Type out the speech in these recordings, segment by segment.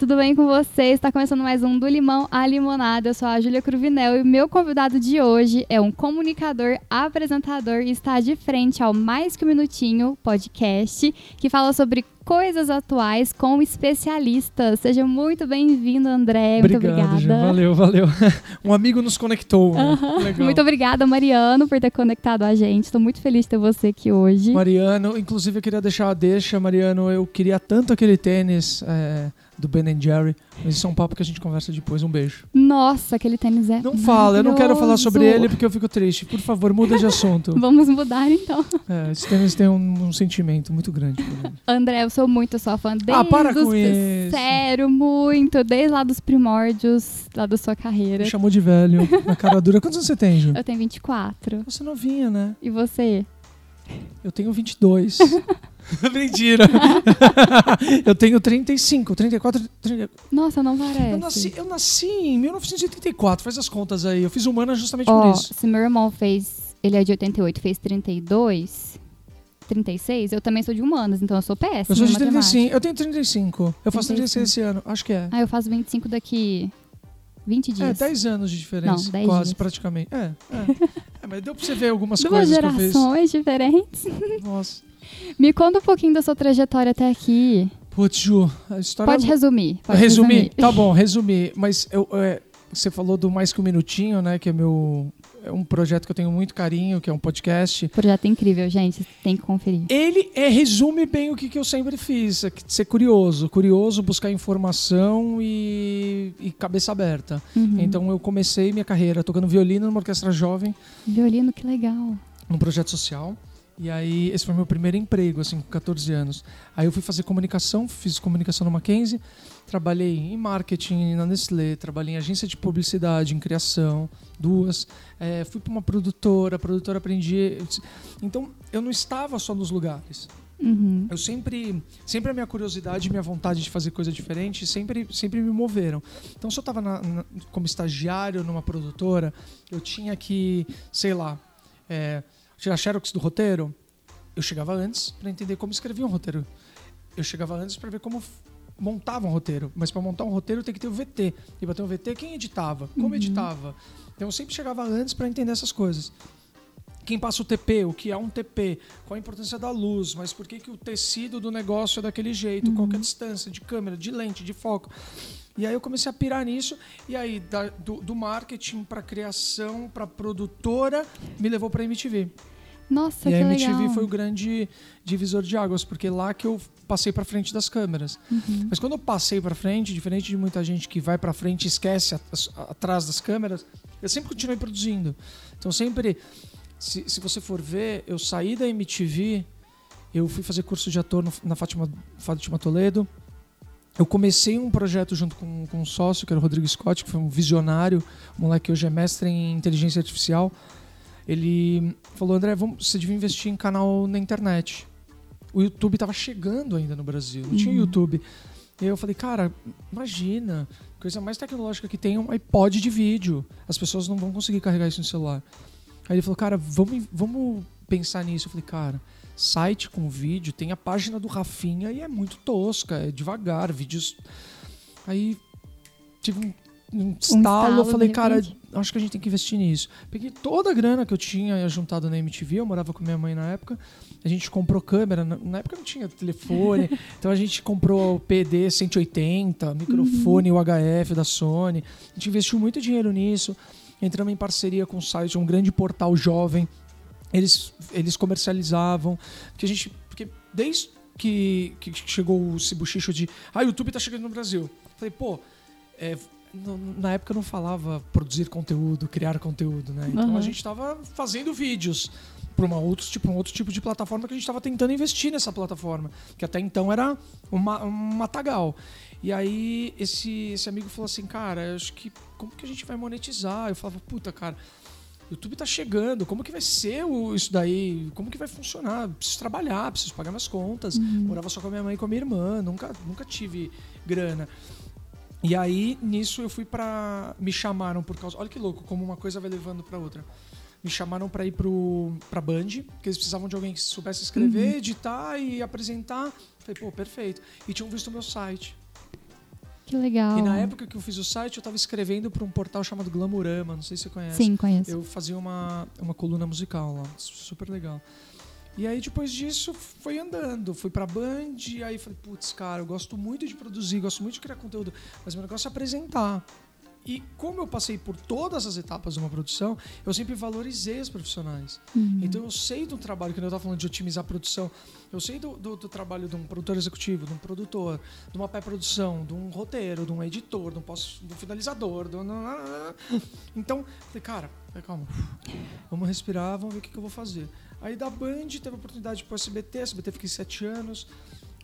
Tudo bem com vocês? Está começando mais um Do Limão à Limonada. Eu sou a Júlia Cruvinel e meu convidado de hoje é um comunicador, apresentador e está de frente ao Mais Que Um Minutinho podcast, que fala sobre coisas atuais com especialistas. Seja muito bem-vindo, André. Obrigado, muito obrigada. Valeu, valeu. Um amigo nos conectou. Né? Legal. Muito obrigada, Mariano, por ter conectado a gente. Estou muito feliz de ter você aqui hoje. Mariano, inclusive eu queria deixar a deixa, Mariano. Eu queria tanto aquele tênis. É do Ben Jerry. Mas isso é um papo que a gente conversa depois. Um beijo. Nossa, aquele tênis é. Não fala, eu não quero falar sobre ele porque eu fico triste. Por favor, muda de assunto. Vamos mudar então. É, esse tênis tem um, um sentimento muito grande. André, eu sou muito sua fã desde ah, para com os... isso. Sério, muito. Desde lá dos primórdios, lá da sua carreira. Me chamou de velho, na cara dura. Quantos anos você tem, Ju? Eu tenho 24. Você novinha, né? E você? Eu tenho 22. Mentira. eu tenho 35, 34, 30... Nossa, não parece. Eu nasci, eu nasci em 1984, faz as contas aí. Eu fiz humana justamente oh, por isso. Se meu irmão fez, ele é de 88, fez 32, 36, eu também sou de humanas, então eu sou péssima. Eu sou de 35, eu tenho 35. Eu faço 36 esse ano, acho que é. Ah, eu faço 25 daqui 20 dias. É, 10 anos de diferença. Não, 10 quase, dias. praticamente. É, é. é, mas deu pra você ver algumas Duas coisas que eu fiz. gerações diferentes. Nossa. Me conta um pouquinho da sua trajetória até aqui. Putz, Ju, a história... Pode resumir. Pode resumir? resumir. Tá bom, resumir. Mas eu, é, você falou do Mais Que Um Minutinho, né? Que é meu... É um projeto que eu tenho muito carinho, que é um podcast. Projeto incrível, gente. Tem que conferir. Ele é, resume bem o que, que eu sempre fiz. É ser curioso. Curioso, buscar informação e, e cabeça aberta. Uhum. Então eu comecei minha carreira tocando violino numa orquestra jovem. Violino, que legal. Num projeto social. E aí, esse foi meu primeiro emprego, assim, com 14 anos. Aí eu fui fazer comunicação, fiz comunicação no Mackenzie, trabalhei em marketing na Nestlé, trabalhei em agência de publicidade, em criação, duas. É, fui para uma produtora, a produtora aprendi. Então, eu não estava só nos lugares. Uhum. Eu sempre, sempre a minha curiosidade e minha vontade de fazer coisa diferente sempre, sempre me moveram. Então, se eu estava como estagiário numa produtora, eu tinha que, sei lá, é, tirar xerox do roteiro, eu chegava antes para entender como escrevia um roteiro. Eu chegava antes para ver como montava um roteiro. Mas para montar um roteiro tem que ter o VT. E para ter um VT, quem editava? Como Uhum. editava? Então eu sempre chegava antes para entender essas coisas. Quem passa o TP, o que é um TP, qual a importância da luz, mas por que, que o tecido do negócio é daquele jeito, qual que é a distância de câmera, de lente, de foco. E aí eu comecei a pirar nisso, e aí da- do, do marketing para criação, para produtora, me levou para MTV. Nossa, e que a MTV legal. foi o grande divisor de águas, porque lá que eu passei para frente das câmeras. Uhum. Mas quando eu passei para frente, diferente de muita gente que vai para frente e esquece atrás das câmeras, eu sempre continuei produzindo. Então sempre, se, se você for ver, eu saí da MTV, eu fui fazer curso de ator no- na Fátima, Fátima Toledo. Eu comecei um projeto junto com, com um sócio, que era o Rodrigo Scott, que foi um visionário, um moleque que hoje é mestre em inteligência artificial. Ele falou, André, vamos, você devia investir em canal na internet. O YouTube estava chegando ainda no Brasil, não tinha Uhum. YouTube. E eu falei, cara, imagina, coisa mais tecnológica que tem é um iPod de vídeo. As pessoas não vão conseguir carregar isso no celular. Aí ele falou, cara, vamos, vamos pensar nisso. Eu falei, cara, site com vídeo, tem a página do Rafinha e é muito tosca, é devagar, vídeos. Aí tive um, um estalo, estalo, eu falei, cara, acho que a gente tem que investir nisso. Peguei toda a grana que eu tinha juntado na MTV, eu morava com minha mãe na época. A gente comprou câmera, na época não tinha telefone, então a gente comprou o PD 180, microfone UHF da Sony. A gente investiu muito dinheiro nisso. Entramos em parceria com o site, um grande portal jovem. Eles, eles comercializavam. Porque a gente. Porque desde que, que chegou o cibuchicho de. Ah, o YouTube tá chegando no Brasil. Falei, pô, é, na época eu não falava produzir conteúdo, criar conteúdo, né? Então Aham. a gente estava fazendo vídeos para uma outro tipo, um outro tipo de plataforma que a gente estava tentando investir nessa plataforma, que até então era uma, um matagal. E aí esse, esse amigo falou assim, cara, eu acho que como que a gente vai monetizar? Eu falava, puta, cara, o YouTube tá chegando, como que vai ser o- isso daí? Como que vai funcionar? Preciso trabalhar, preciso pagar minhas contas. Morava só com a minha mãe e com a minha irmã, nunca, nunca tive grana. E aí, nisso, eu fui pra. Me chamaram por causa. Olha que louco, como uma coisa vai levando pra outra. Me chamaram pra ir pro, pra Band, porque eles precisavam de alguém que soubesse escrever, editar e apresentar. Falei, pô, perfeito. E tinham visto o meu site. Que legal. E na época que eu fiz o site, eu estava escrevendo para um portal chamado Glamurama, não sei se você conhece. Sim, conheço. Eu fazia uma, uma coluna musical lá, super legal. E aí depois disso foi andando, fui pra Band, aí falei, putz, cara, eu gosto muito de produzir, gosto muito de criar conteúdo, mas meu negócio é apresentar. E como eu passei por todas as etapas de uma produção, eu sempre valorizei os profissionais. Uhum. Então eu sei do trabalho, que eu estava falando de otimizar a produção, eu sei do, do, do, trabalho de um produtor executivo, de um produtor, de uma pré-produção, de um roteiro, de um editor, de um, pós, de um finalizador. De um... Então, falei, cara, calma, vamos respirar, vamos ver o que, que eu vou fazer. Aí da Band teve a oportunidade para o SBT, SBT fiquei sete anos.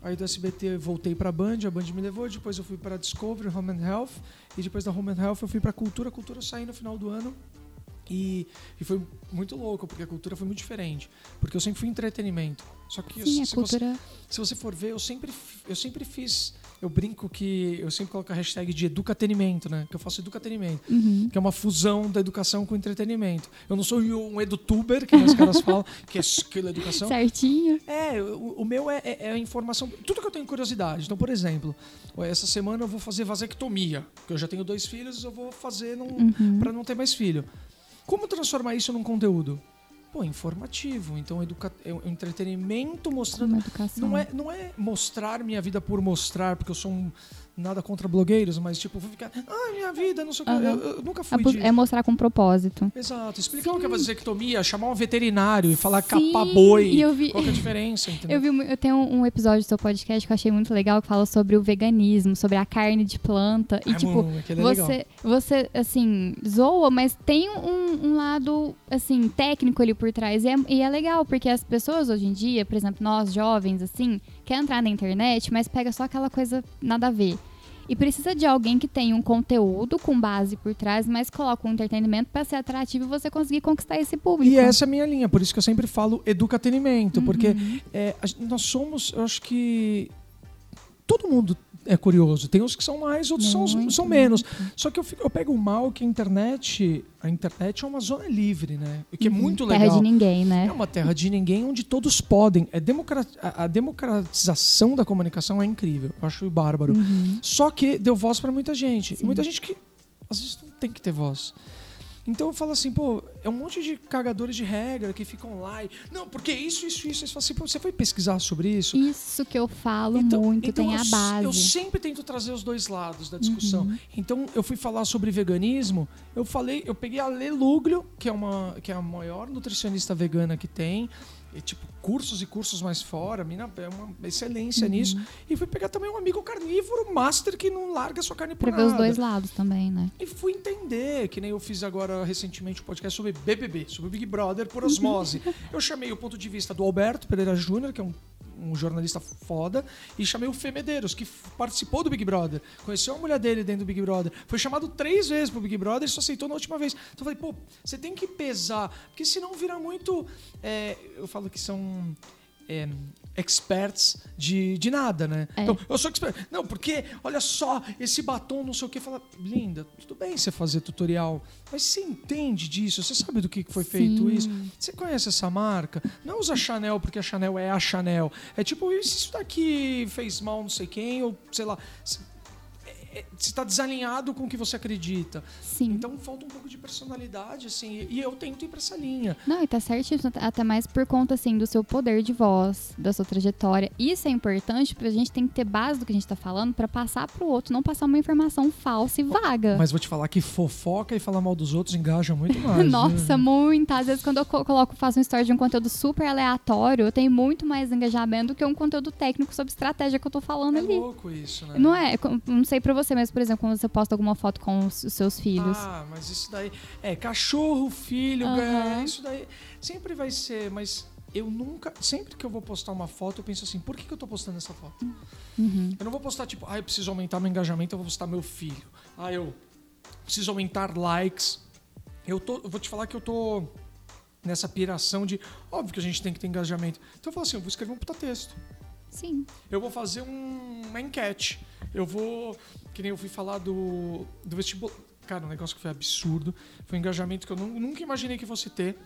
Aí do SBT voltei para a Band, a Band me levou, depois eu fui para Discovery, Home and Health, e depois da Home and Health eu fui para Cultura, Cultura saí no final do ano. E, e, foi muito louco, porque a cultura foi muito diferente. Porque eu sempre fui entretenimento. Só que Sim, eu, a se, cultura... você, se você for ver, eu sempre, eu sempre fiz eu brinco que eu sempre coloco a hashtag de educatenimento, né? Que eu faço educatenimento, uhum. que é uma fusão da educação com entretenimento. Eu não sou um edutuber, que os caras falam, que é aquela educação. Certinho. É, o, o meu é, é, é, informação, tudo que eu tenho curiosidade. Então, por exemplo, essa semana eu vou fazer vasectomia, porque eu já tenho dois filhos, eu vou fazer uhum. para não ter mais filho. Como transformar isso num conteúdo? Pô, informativo. Então, educa é um entretenimento mostrando. Não é, não é mostrar minha vida por mostrar, porque eu sou um nada contra blogueiros, mas tipo, vou ficar, ah, minha vida, não sei o uhum. que. Eu, eu, nunca fui. É, é, mostrar com propósito. Exato. Explicar Sim. o que é vasectomia, chamar um veterinário e falar Sim. capa boi. E eu vi... Qual é a diferença? Entendeu? Eu, vi, eu tenho um episódio do seu podcast que eu achei muito legal que fala sobre o veganismo, sobre a carne de planta. E, é, tipo, é você, você, assim, zoa, mas tem um, um, lado, assim, técnico ali por trás. E é, e é legal, porque as pessoas hoje em dia, por exemplo, nós jovens, assim, quer entrar na internet, mas pega só aquela coisa nada a ver. E precisa de alguém que tenha um conteúdo com base por trás, mas coloca um entretenimento para ser atrativo e você conseguir conquistar esse público. E essa é a minha linha, por isso que eu sempre falo educatenimento, uhum. porque é, nós somos, eu acho que todo mundo é curioso. Tem uns que são mais, outros são, são menos. Só que eu, fico, eu pego o mal que a internet. A internet é uma zona livre, né? O que é uhum. muito legal. Terra de ninguém, né? É uma terra de ninguém onde todos podem. É democrat, a, democratização da comunicação é incrível. Eu acho bárbaro. Uhum. Só que deu voz para muita gente. Muita gente que às vezes não tem que ter voz. Então eu falo assim, pô, é um monte de cagadores de regra que ficam lá e. Não, porque isso, isso, isso. Você, assim, pô, você foi pesquisar sobre isso? Isso que eu falo então, muito, então tem eu, a base. Eu sempre tento trazer os dois lados da discussão. Uhum. Então eu fui falar sobre veganismo, eu falei, eu peguei a Lê Luglio, que é, uma, que é a maior nutricionista vegana que tem e, tipo, cursos e cursos mais fora, a mina é uma excelência uhum. nisso. E fui pegar também um amigo carnívoro, master, que não larga sua carne por pra nada. ver os dois lados também, né? E fui entender, que nem eu fiz agora recentemente um podcast sobre BBB, sobre Big Brother por osmose. eu chamei o ponto de vista do Alberto Pereira Júnior, que é um um jornalista foda, e chamei o Fê Medeiros, que participou do Big Brother, conheceu a mulher dele dentro do Big Brother, foi chamado três vezes pro Big Brother e só aceitou na última vez. Então eu falei, pô, você tem que pesar, porque senão vira muito. É, eu falo que são. É, experts de, de nada, né? É. Então, eu sou expert. Não, porque, olha só, esse batom, não sei o que. Fala, linda, tudo bem você fazer tutorial, mas você entende disso? Você sabe do que foi feito Sim. isso? Você conhece essa marca? Não usa Chanel porque a Chanel é a Chanel. É tipo, isso daqui fez mal não sei quem, ou sei lá está desalinhado com o que você acredita. Sim. Então falta um pouco de personalidade, assim, e eu tento ir para essa linha. Não, e tá certíssimo, até mais por conta, assim, do seu poder de voz, da sua trajetória. Isso é importante, porque a gente tem que ter base do que a gente tá falando para passar pro outro, não passar uma informação falsa e vaga. Mas vou te falar que fofoca e falar mal dos outros engaja muito mais. Nossa, né? muito. Às vezes, quando eu coloco, faço um story de um conteúdo super aleatório, eu tenho muito mais engajamento do que um conteúdo técnico sobre estratégia que eu tô falando é ali. É louco isso, né? Não é? Não sei pra você, mas, por exemplo, quando você posta alguma foto com os seus filhos. Ah, mas isso daí. É, cachorro, filho, uhum. isso daí. Sempre vai ser, mas eu nunca. Sempre que eu vou postar uma foto, eu penso assim, por que, que eu tô postando essa foto? Uhum. Eu não vou postar, tipo, ah, eu preciso aumentar meu engajamento, eu vou postar meu filho. Ah, eu preciso aumentar likes. Eu, tô, eu vou te falar que eu tô nessa piração de. Óbvio que a gente tem que ter engajamento. Então eu falo assim, eu vou escrever um puta texto. Sim. Eu vou fazer um, uma enquete. Eu vou. Que nem eu fui falar do, do vestibular. Cara, um negócio que foi absurdo. Foi um engajamento que eu nunca imaginei que fosse ter.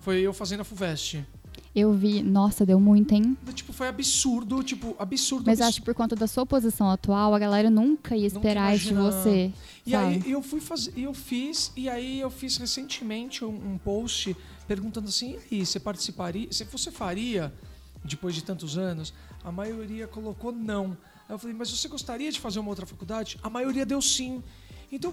Foi eu fazendo a FUVEST. Eu vi, nossa, deu muito, hein? Tipo, foi absurdo, tipo, absurdo. Mas absurdo. acho que por conta da sua posição atual, a galera nunca ia esperar isso de você. E sabe? aí eu fui fazer, eu fiz, e aí eu fiz recentemente um, um post perguntando assim, e aí, você participaria, se você faria, depois de tantos anos, a maioria colocou não. Aí eu falei, mas você gostaria de fazer uma outra faculdade? A maioria deu sim. Então,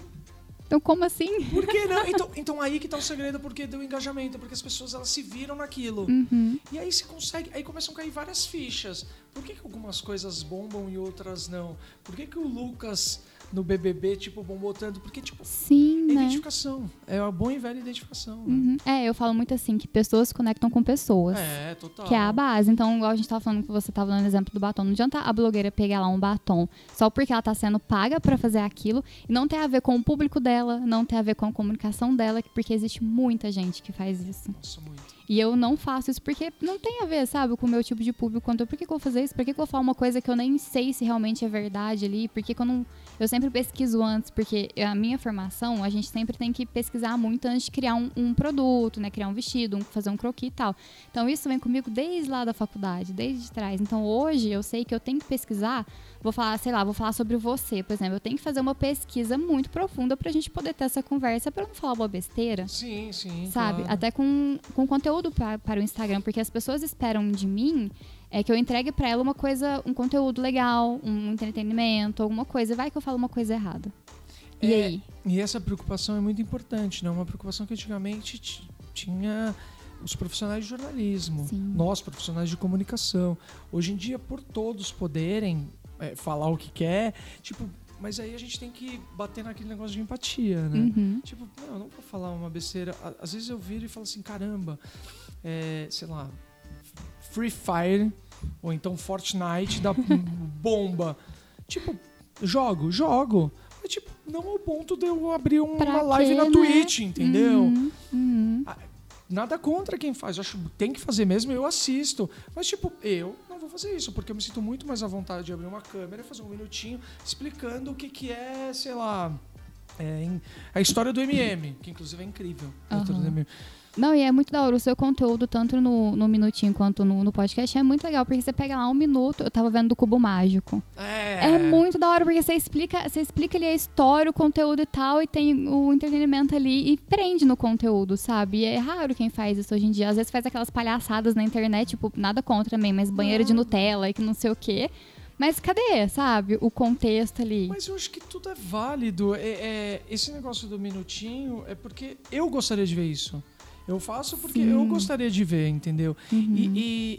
Então, como assim? por que não? Então, então aí que tá o segredo, porque deu engajamento, porque as pessoas elas se viram naquilo. Uhum. E aí você consegue, aí começam a cair várias fichas. Por que, que algumas coisas bombam e outras não? Por que, que o Lucas no BBB, tipo, bombou tanto? Porque, tipo, Sim, é né? identificação. É a boa e velha identificação. né? Uhum. É, eu falo muito assim, que pessoas se conectam com pessoas. É, total. Que é a base. Então, igual a gente tava falando que você tava dando exemplo do batom. Não adianta a blogueira pegar lá um batom só porque ela tá sendo paga pra fazer aquilo e não tem a ver com o público dela, não tem a ver com a comunicação dela, porque existe muita gente que faz isso. Nossa, muito. E eu não faço isso porque não tem a ver, sabe, com o meu tipo de público. Quanto, por que, que eu vou fazer isso? Por que, que eu vou falar uma coisa que eu nem sei se realmente é verdade ali? Por que, que eu não. Eu sempre pesquiso antes, porque a minha formação, a gente sempre tem que pesquisar muito antes de criar um, um produto, né? Criar um vestido, um- fazer um croquis e tal. Então isso vem comigo desde lá da faculdade, desde trás. Então hoje eu sei que eu tenho que pesquisar. Vou falar, sei lá, vou falar sobre você, por exemplo. Eu tenho que fazer uma pesquisa muito profunda pra gente poder ter essa conversa, pra eu não falar uma besteira Sim, sim. sabe? claro. Até com, com conteúdo pra, para o Instagram, porque as pessoas esperam de mim é que eu entregue pra ela uma coisa, um conteúdo legal, um entretenimento, alguma coisa. Vai que eu falo uma coisa errada. E É, aí? E essa preocupação é muito importante, né? Uma preocupação que antigamente ti- tinha os profissionais de jornalismo, Sim. nós profissionais de comunicação. Hoje em dia, por todos poderem é, falar o que quer, tipo, mas aí a gente tem que bater naquele negócio de empatia, né? Uhum. Tipo, não, eu não vou falar uma besteira. Às vezes eu viro e falo assim, caramba, é, sei lá, Free Fire ou então Fortnite da bomba. Tipo, jogo, jogo. Mas, tipo, não ao ponto de eu abrir uma Pra live quê, na né? Twitch, entendeu? Uhum, uhum. Nada contra quem faz. Eu acho que tem que fazer mesmo, eu assisto. Mas, tipo, eu vou fazer isso, porque eu me sinto muito mais à vontade de abrir uma câmera e fazer um minutinho explicando o que, que é, sei lá. é, em- a história do MM, que inclusive é incrível. A Não, e é muito da hora. O seu conteúdo, tanto no, no Minutinho quanto no, no podcast, é muito legal, porque você pega lá um minuto. Eu tava vendo do Cubo Mágico. É, É muito da hora, porque você explica, você explica ali a história, o conteúdo e tal, e tem o entretenimento ali e prende no conteúdo, sabe? E é raro quem faz isso hoje em dia. Às vezes faz aquelas palhaçadas na internet, tipo, nada contra também, mas banheiro de. Nutella e que não sei o quê. Mas cadê, sabe? O contexto ali. Mas eu acho que tudo é válido. É, é- esse negócio do minutinho é porque eu gostaria de ver isso. Eu faço porque Sim. eu gostaria de ver, entendeu? Uhum. E,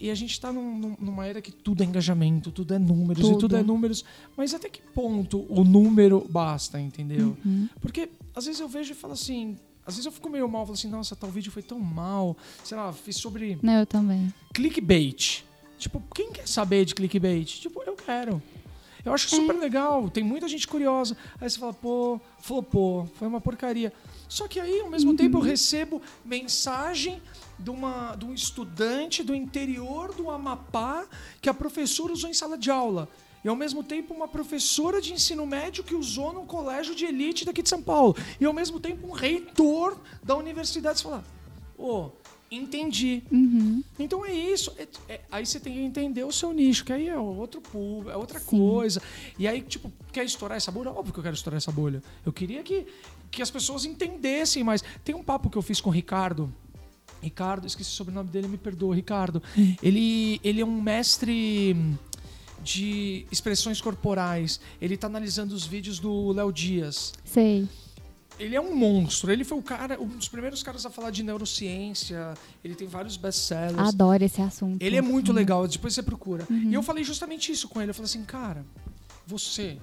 e- e a gente tá num- num- numa era que tudo é engajamento, tudo é números, e Tudo. tudo é números. Mas até que ponto o número basta, entendeu? Uhum. Porque às vezes eu vejo e falo assim. Às vezes eu fico meio mal, falo assim, nossa, tal vídeo foi tão mal. Sei lá, fiz sobre Não, eu também. clickbait. Tipo, quem quer saber de clickbait? Tipo, eu quero. Eu acho É. super legal, tem muita gente curiosa. Aí você fala, pô, flopou, foi uma porcaria. Só que aí, ao mesmo Uhum. tempo, eu recebo mensagem de, uma, de um estudante do interior do Amapá que a professora usou em sala de aula. E ao mesmo tempo uma professora de ensino médio que usou num colégio de elite daqui de São Paulo. E ao mesmo tempo um reitor da universidade. Você fala, ô, entendi. Uhum. Então é isso. É- é- aí você tem que entender o seu nicho, que aí é outro público, é outra Sim. coisa. E aí, tipo, quer estourar essa bolha? Óbvio que eu quero estourar essa bolha. Eu queria que, que as pessoas entendessem mais. Tem um papo que eu fiz com o Ricardo. Ricardo, esqueci o sobrenome dele, me perdoa, Ricardo. Ele, ele é um mestre de expressões corporais. Ele tá analisando os vídeos do Léo Dias. Sei. Ele é um monstro. Ele foi o cara, um dos primeiros caras a falar de neurociência. Ele tem vários best-sellers. Adoro esse assunto. Ele é muito Uhum. legal, depois você procura. E eu falei justamente isso com ele. Eu falei assim, cara, você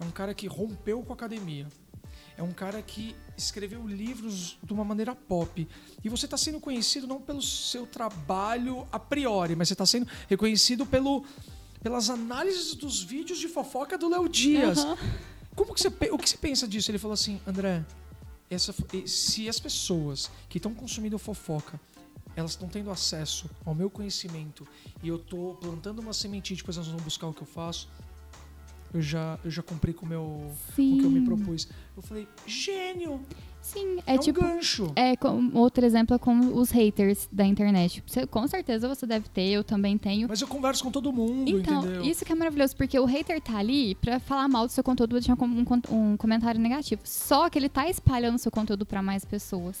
é um cara que rompeu com a academia. É um cara que escreveu livros de uma maneira pop. E você está sendo conhecido não pelo seu trabalho a priori, mas você está sendo reconhecido pelo, pelas análises dos vídeos de fofoca do Léo Dias. Aham. Como que você, o que você pensa disso? Ele falou assim, André, essa, se as pessoas que estão consumindo fofoca, elas estão tendo acesso ao meu conhecimento e eu tô plantando uma sementinha, depois elas vão buscar o que eu faço, eu já, eu já cumpri com o meu, com o que eu me Sim. propus. Eu falei, gênio! Sim, É, é, um tipo. gancho. É, com, outro exemplo é com os haters da internet. Você- com certeza você deve ter, eu também tenho. Mas eu converso com todo mundo, Então, entendeu? isso que é maravilhoso, porque o hater tá ali pra falar mal do seu conteúdo, deixar um, um um comentário negativo. Só que ele tá espalhando seu conteúdo pra mais pessoas.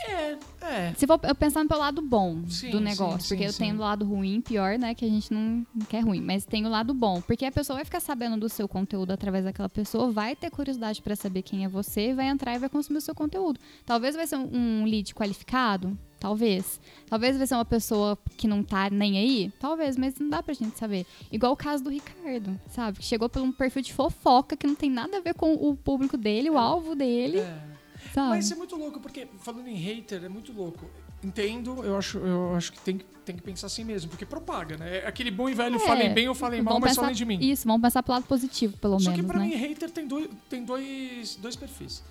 É, é. Se for eu pensando pelo lado bom Sim, do negócio, sim, porque eu sim. tenho o lado ruim, pior, né, que a gente não, não quer ruim, mas tem o lado bom, porque a pessoa vai ficar sabendo do seu conteúdo através daquela pessoa, vai ter curiosidade pra saber quem é você, vai entrar e vai consumir o seu conteúdo. Talvez vai ser um, um lead qualificado, talvez. Talvez vai ser uma pessoa que não tá nem aí, talvez, mas não dá pra gente saber. Igual o caso do Ricardo, sabe, que chegou por um perfil de fofoca que não tem nada a ver com o público dele, o alvo dele, é. Sabe? Mas é muito louco, porque falando em hater, é muito louco. Entendo, eu acho, eu acho que tem, que- tem que pensar assim mesmo, porque propaga, né? É Aquele bom e velho, É, falem bem ou falem mal, mas pensar- falem de mim. Isso, vamos pensar pro lado positivo, pelo Só menos, que pra né? mim, hater tem dois, tem dois, dois perfis.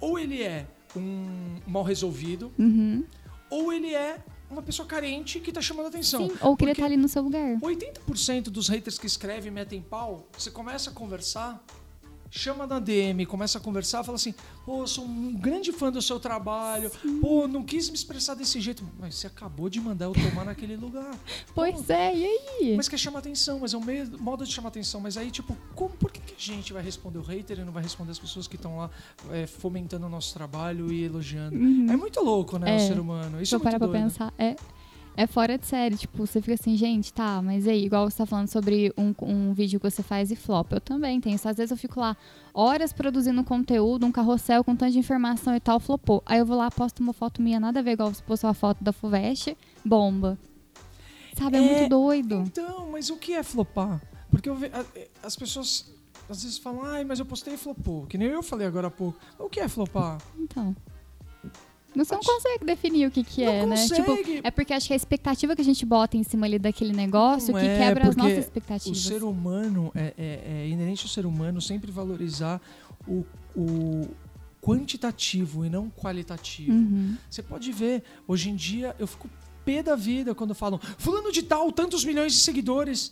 Ou ele é um mal resolvido, Uhum. ou ele é uma pessoa carente que tá chamando atenção. Sim, ou queria estar ali no seu lugar. 80% dos haters que escrevem e metem pau, você começa a conversar, chama na DM, começa a conversar, fala assim: pô, sou um grande fã do seu trabalho, pô, não quis me expressar desse jeito. Mas você acabou de mandar eu tomar naquele lugar. Pois é, e aí? Mas quer chamar atenção, mas é um meio- modo de chamar atenção. Mas aí, tipo, como, por que, que a gente vai responder o hater e não vai responder as pessoas que estão lá é, fomentando o nosso trabalho e elogiando? É muito louco, né, É. o ser humano. Isso Se é muito parar pra doido. pensar, é, é fora de série. Tipo, você fica assim, gente, tá, mas aí, igual você tá falando sobre um, um vídeo que você faz e flop. Eu também tenho isso. Às vezes eu fico lá horas produzindo conteúdo, um carrossel com tanta informação e tal, flopou. Aí eu vou lá, posto uma foto minha, nada a ver, igual você postou a foto da Fuvest, bomba. Sabe, é, É, muito doido. Então, mas o que é flopar? Porque eu ve- é, as pessoas às vezes falam, ai, mas eu postei e flopou. Que nem eu falei agora há pouco. O que é flopar? Então. Você não consegue definir o que que Não é, né? Tipo, é porque acho que a expectativa que a gente bota em cima ali daquele negócio Não que é, quebra as nossas O expectativas. ser humano, é, é- é inerente ao ser humano sempre valorizar o, o quantitativo e não qualitativo. Uhum. Você pode ver, hoje em dia eu fico pé da vida quando falam fulano de tal, tantos milhões de seguidores.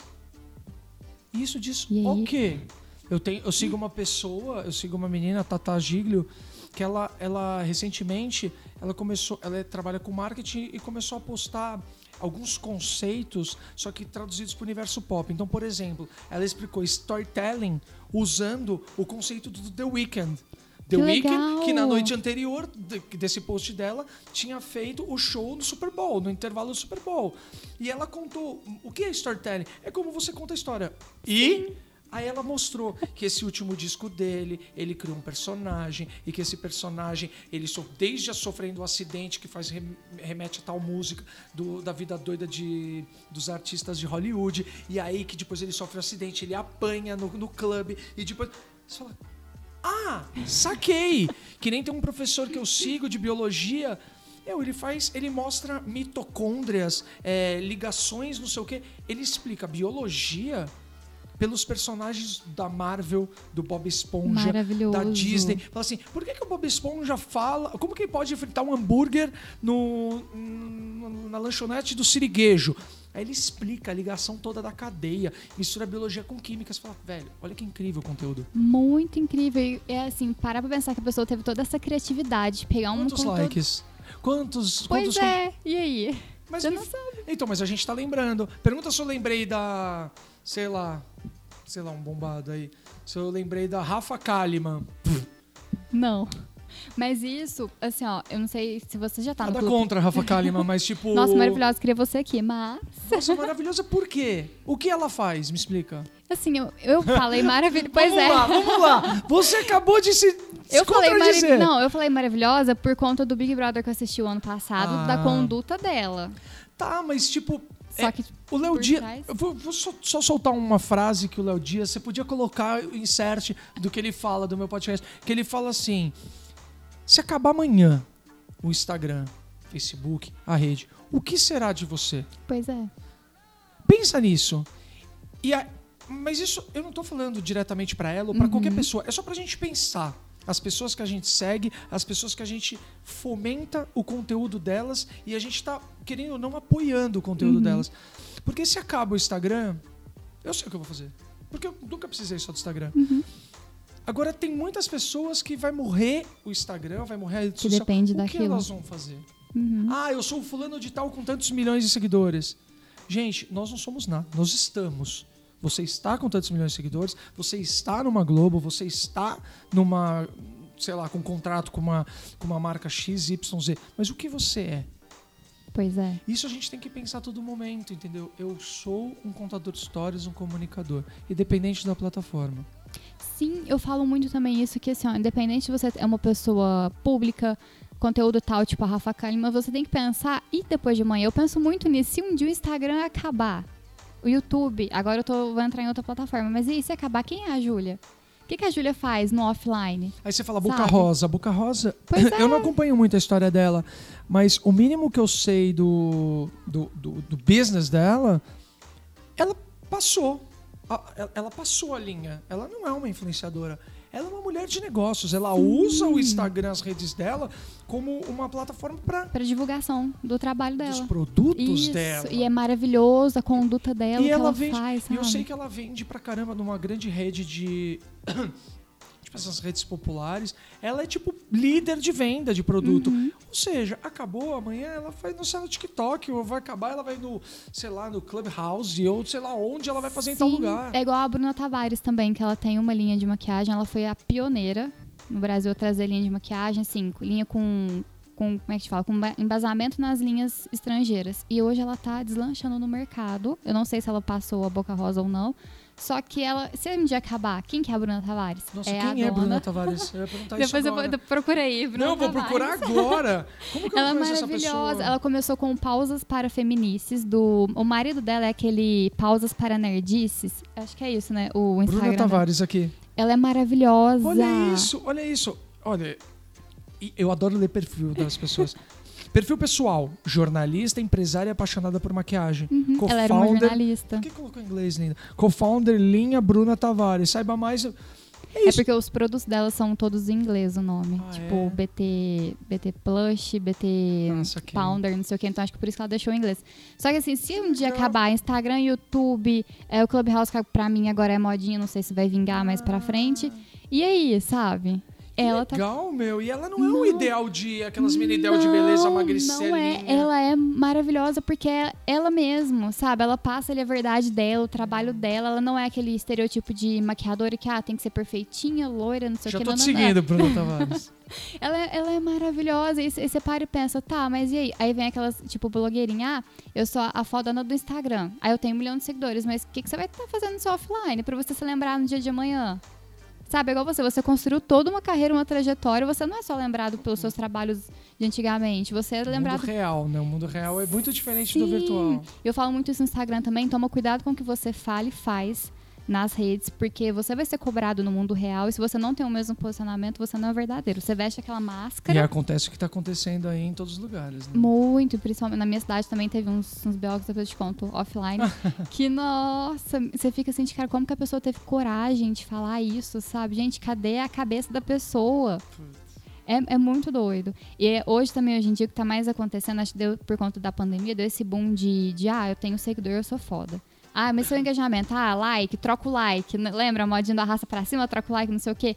Isso diz o quê? Eu, tenho, eu sigo uma pessoa, eu sigo uma menina, Tata Giglio, que ela, ela recentemente ela começou, ela é- trabalha com marketing e começou a postar alguns conceitos, só que traduzidos para o universo pop. Então, por exemplo, ela explicou storytelling usando o conceito do The Weeknd. The Que Weeknd, legal! que na noite anterior de- desse post dela tinha feito o show no Super Bowl, no intervalo do Super Bowl. E ela contou o que é storytelling? É como você conta a história. E aí ela mostrou que esse último disco dele, ele criou um personagem e que esse personagem, ele desde a sofrendo um acidente que faz rem- remete a tal música do- da vida doida de, dos artistas de Hollywood, e aí que depois ele sofre um acidente, ele apanha no, no clube e depois você fala, ah, saquei! Que nem tem um professor que eu sigo de biologia. Eu, ele faz, ele mostra mitocôndrias, é, ligações, não sei o quê. Ele explica biologia pelos personagens da Marvel, do Bob Esponja, da Disney. Fala assim, por que, que o Bob Esponja fala. Como que ele pode fritar um hambúrguer no, na lanchonete do Siriguejo? Aí ele explica a ligação toda da cadeia, mistura biologia com química. Você fala, velho, olha que incrível o conteúdo. Muito incrível. E É assim, parar pra pensar que a pessoa teve toda essa criatividade de pegar um Quantos conteúdo- likes? Quantos. Pois quantos é, e aí? Mas Você me- não sabe. Então, mas a gente tá lembrando. Pergunta se eu lembrei da. Sei lá. Sei lá, um bombado aí. Se eu lembrei da Rafa Kalimann. Não. Mas isso, assim, ó, eu não sei se você já tá no Nada clube. contra a Rafa Kalimann, mas tipo. Nossa, maravilhosa, queria você aqui, mas Nossa, maravilhosa por quê? O que ela faz? Me explica. assim, eu, eu falei maravilhosa. Pois vamos é. lá, vamos lá. Você acabou de se. Eu falei, marav... não, eu falei maravilhosa por conta do Big Brother que eu assisti o ano passado, Ah. da conduta dela. Tá, mas tipo. Só é, que o Léo Dias. trás- vou, vou só, só soltar uma frase que o Léo Dias. Você podia colocar o insert do que ele fala do meu podcast. Que ele fala assim: se acabar amanhã o Instagram, Facebook, a rede, o que será de você? Pois é. Pensa nisso. E a- mas isso eu não tô falando diretamente pra ela ou pra Uhum. qualquer pessoa. É só pra gente pensar. As pessoas que a gente segue, as pessoas que a gente fomenta o conteúdo delas e a gente tá, querendo ou não, apoiando o conteúdo Uhum. delas. Porque se acaba o Instagram, eu sei o que eu vou fazer. Porque eu nunca precisei só do Instagram. Uhum. Agora, tem muitas pessoas que vai morrer o Instagram, vai morrer a rede Que social. depende o daquilo. que elas vão fazer? Uhum. Ah, eu sou o fulano de tal com tantos milhões de seguidores. Gente, nós não somos nada. Nós estamos. Você está com tantos milhões de seguidores, você está numa Globo, você está numa, sei lá, com um contrato com uma, com uma marca XYZ. Mas o que você é? Pois é. Isso a gente tem que pensar a todo momento, entendeu? Eu sou um contador de histórias, um comunicador, independente da plataforma. Sim, eu falo muito também isso, que assim, ó, independente se você é uma pessoa pública, conteúdo tal, tipo a Rafa Kalimann, você tem que pensar, e depois de amanhã? Eu penso muito nisso, se um dia o Instagram acabar, o YouTube, agora eu tô, vou entrar em outra plataforma, mas e se acabar, quem é a Júlia? O que, que a Júlia faz no offline? Aí você fala Boca Sabe? Rosa. Boca Rosa, é. eu não acompanho muito a história dela, mas o mínimo que eu sei do, do, do, do business dela, ela passou. Ela passou a linha. Ela não é uma influenciadora. Ela é uma mulher de negócios. Ela usa o Instagram, as redes dela, como uma plataforma para Para divulgação do trabalho dos dela. produtos Isso, dela. e é maravilhoso a conduta dela, E que ela ela vende. faz, e eu sei que ela vende pra caramba numa grande rede de. Tipo, essas redes populares. Ela é tipo líder de venda de produto. Uhum. Ou seja, acabou amanhã, ela vai no no TikTok, ou vai acabar, ela vai no, sei lá, no Clubhouse, ou sei lá onde ela vai fazer em tal Sim, lugar. É igual a Bruna Tavares também, que ela tem uma linha de maquiagem. Ela foi a pioneira no Brasil a trazer linha de maquiagem, assim, linha com, com como é que te fala? Com ba- embasamento nas linhas estrangeiras. E hoje ela tá deslanchando no mercado. Eu não sei se ela passou a Boca Rosa ou não. Só que ela, se um dia acabar, quem que é a Bruna Tavares? Nossa, é quem a é. Bruna Tavares? Eu ia perguntar isso Depois eu, vou- agora. eu procurei. Bruna Não, vou Tavares. procurar agora. Como que eu Ela é maravilhosa. Ela começou com pausas para feminices. Do... O marido dela é aquele pausas para nerdices. Acho que é isso, né? O Instagram. Bruna. Tavares aqui. Ela é maravilhosa. Olha isso, olha isso. Olha, eu adoro ler perfil das pessoas. perfil pessoal, jornalista, empresária apaixonada por maquiagem. Uhum, Ela era uma jornalista. Por que colocou em inglês, linda? Co-founder Linha Bruna Tavares. Saiba mais. É É porque os produtos dela são todos em inglês o nome. Ah, tipo, é? BT, BT Plush, BT Nossa. Pounder, não sei o que. Então acho que por isso que ela deixou em inglês. Só que assim, se um dia acabar Instagram, YouTube, é, o Clubhouse, que pra mim agora é modinha, não sei se vai vingar mais pra frente. E aí, sabe? Ela tá Legal, meu. E ela não é um Não. ideal de aquelas mini ideal de beleza Não, magricelinha. Não é, ela é maravilhosa porque é ela mesmo, sabe? Ela passa ali a verdade dela, o trabalho dela. Ela não é aquele estereotipo de maquiadora que ah, tem que ser perfeitinha, loira, não sei Já o que. tô não, te não, não. seguindo, Bruna Tavares. Ela, é- ela é maravilhosa. E você para e pensa, tá, mas e aí? Aí vem aquelas, tipo, blogueirinha, ah, eu sou a fodona do Instagram. Aí eu tenho um milhão de seguidores, mas o que, que você vai estar fazendo no seu offline pra você se lembrar no dia de amanhã? Sabe, é igual você, você construiu toda uma carreira, uma trajetória, você não é só lembrado pelos seus trabalhos de antigamente, você é O lembrado mundo real, né? O mundo real é muito diferente do Sim. virtual. Eu falo muito isso no Instagram também. Toma cuidado com o que você fala e faz nas redes, porque você vai ser cobrado no mundo real e se você não tem o mesmo posicionamento, você não é verdadeiro. Você veste aquela E máscara. acontece o que tá acontecendo aí em todos os lugares, né? Muito, principalmente na minha cidade também teve uns, uns biólogos, depois eu te conto, offline, que, nossa, você fica assim de cara, como que a pessoa teve coragem de falar isso, sabe? Gente, cadê a cabeça da pessoa? É, é muito doido. E é- hoje também, hoje em dia, o que tá mais acontecendo, acho que deu por conta da pandemia, deu esse boom de, de ah, eu tenho seguidor, eu sou foda. Ah, mas seu engajamento, ah, like, troca o like. Né? Lembra a modinha da raça pra cima, troca o like, não sei o quê.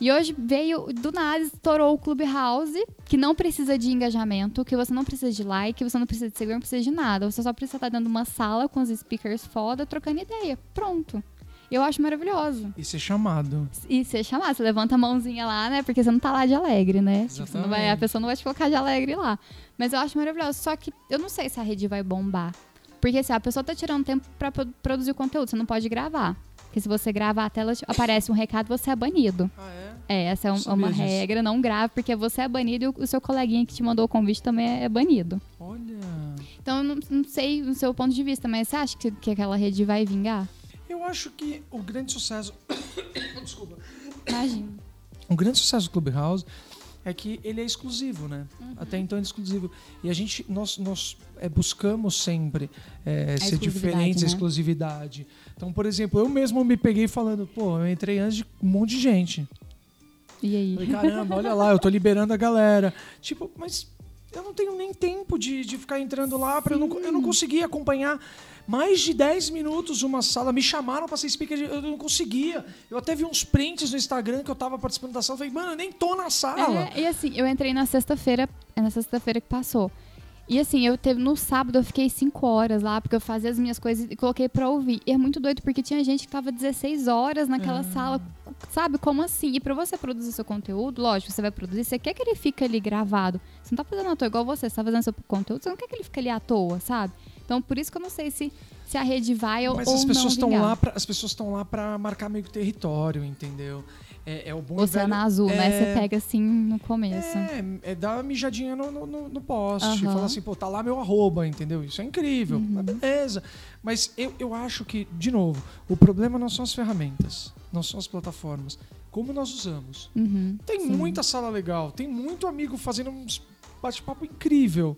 E hoje veio, do nada, estourou o Clubhouse, que não precisa de engajamento, que você não precisa de like, você não precisa de seguidor, não precisa de nada. Você só precisa estar dentro de uma sala com os speakers foda, trocando ideia. Pronto. Eu acho maravilhoso. E ser chamado. E você chamar, você levanta a mãozinha lá, né? Porque você não tá lá de alegre, né? Tipo, não vai, a pessoa não vai te colocar de alegre lá. Mas eu acho maravilhoso. Só que eu não sei se a rede vai bombar. Porque assim, a pessoa tá tirando tempo pra pro- produzir o conteúdo, você não pode gravar. Porque se você grava a tela, te- aparece um recado, você é banido. Ah, é? É, essa é um- uma disso. regra, não grave, porque você é banido e o, o seu coleguinha que te mandou o convite também é, é banido. Olha. Então eu não, não sei o seu ponto de vista, mas você acha que, que aquela rede vai vingar? Eu acho que o grande sucesso. Desculpa. Imagina. O grande sucesso do Clubhouse é que ele é exclusivo, né? Uhum. Até então ele é exclusivo. E a gente, nós, nós é, buscamos sempre é, ser diferentes, né? exclusividade. Então, por exemplo, eu mesmo me peguei falando, pô, eu entrei antes de um monte de gente. E aí? Falei, caramba, olha lá, eu tô liberando a galera. Tipo, mas eu não tenho nem tempo de, de ficar entrando lá, pra eu, não, eu não consegui acompanhar. Mais de 10 minutos uma sala. Me chamaram pra ser speaker, eu não conseguia. Eu até vi uns prints no Instagram que eu tava participando da sala. Falei, mano, eu nem tô na sala. É, e assim, eu entrei na sexta-feira, é na sexta-feira que passou. E assim, eu teve no sábado eu fiquei 5 horas lá, porque eu fazia as minhas coisas e coloquei pra ouvir. E é muito doido, porque tinha gente que tava 16 horas naquela Ah. sala. Sabe, como assim? E pra você produzir seu conteúdo, lógico, você vai produzir, você quer que ele fique ali gravado. Você não tá fazendo à toa igual você, você tá fazendo seu conteúdo, você não quer que ele fique ali à toa, sabe? Então, por isso que eu não sei se, se a rede vai ou, Mas ou as pessoas não estão lá, pra, as pessoas estão lá para marcar meio que território, entendeu? É, é o bom Oceano velho- Azul, né? é- Você pega assim no começo. É, é dar uma mijadinha no, no, no- no post. Aham. Falar assim, pô, tá lá meu arroba, entendeu? Isso é incrível. Uhum. Mas beleza. Mas eu, eu acho que, de novo, o problema não são as ferramentas, não são as plataformas. Como nós usamos. Uhum, Tem sim. muita sala legal, tem muito amigo fazendo uns bate-papo incrível.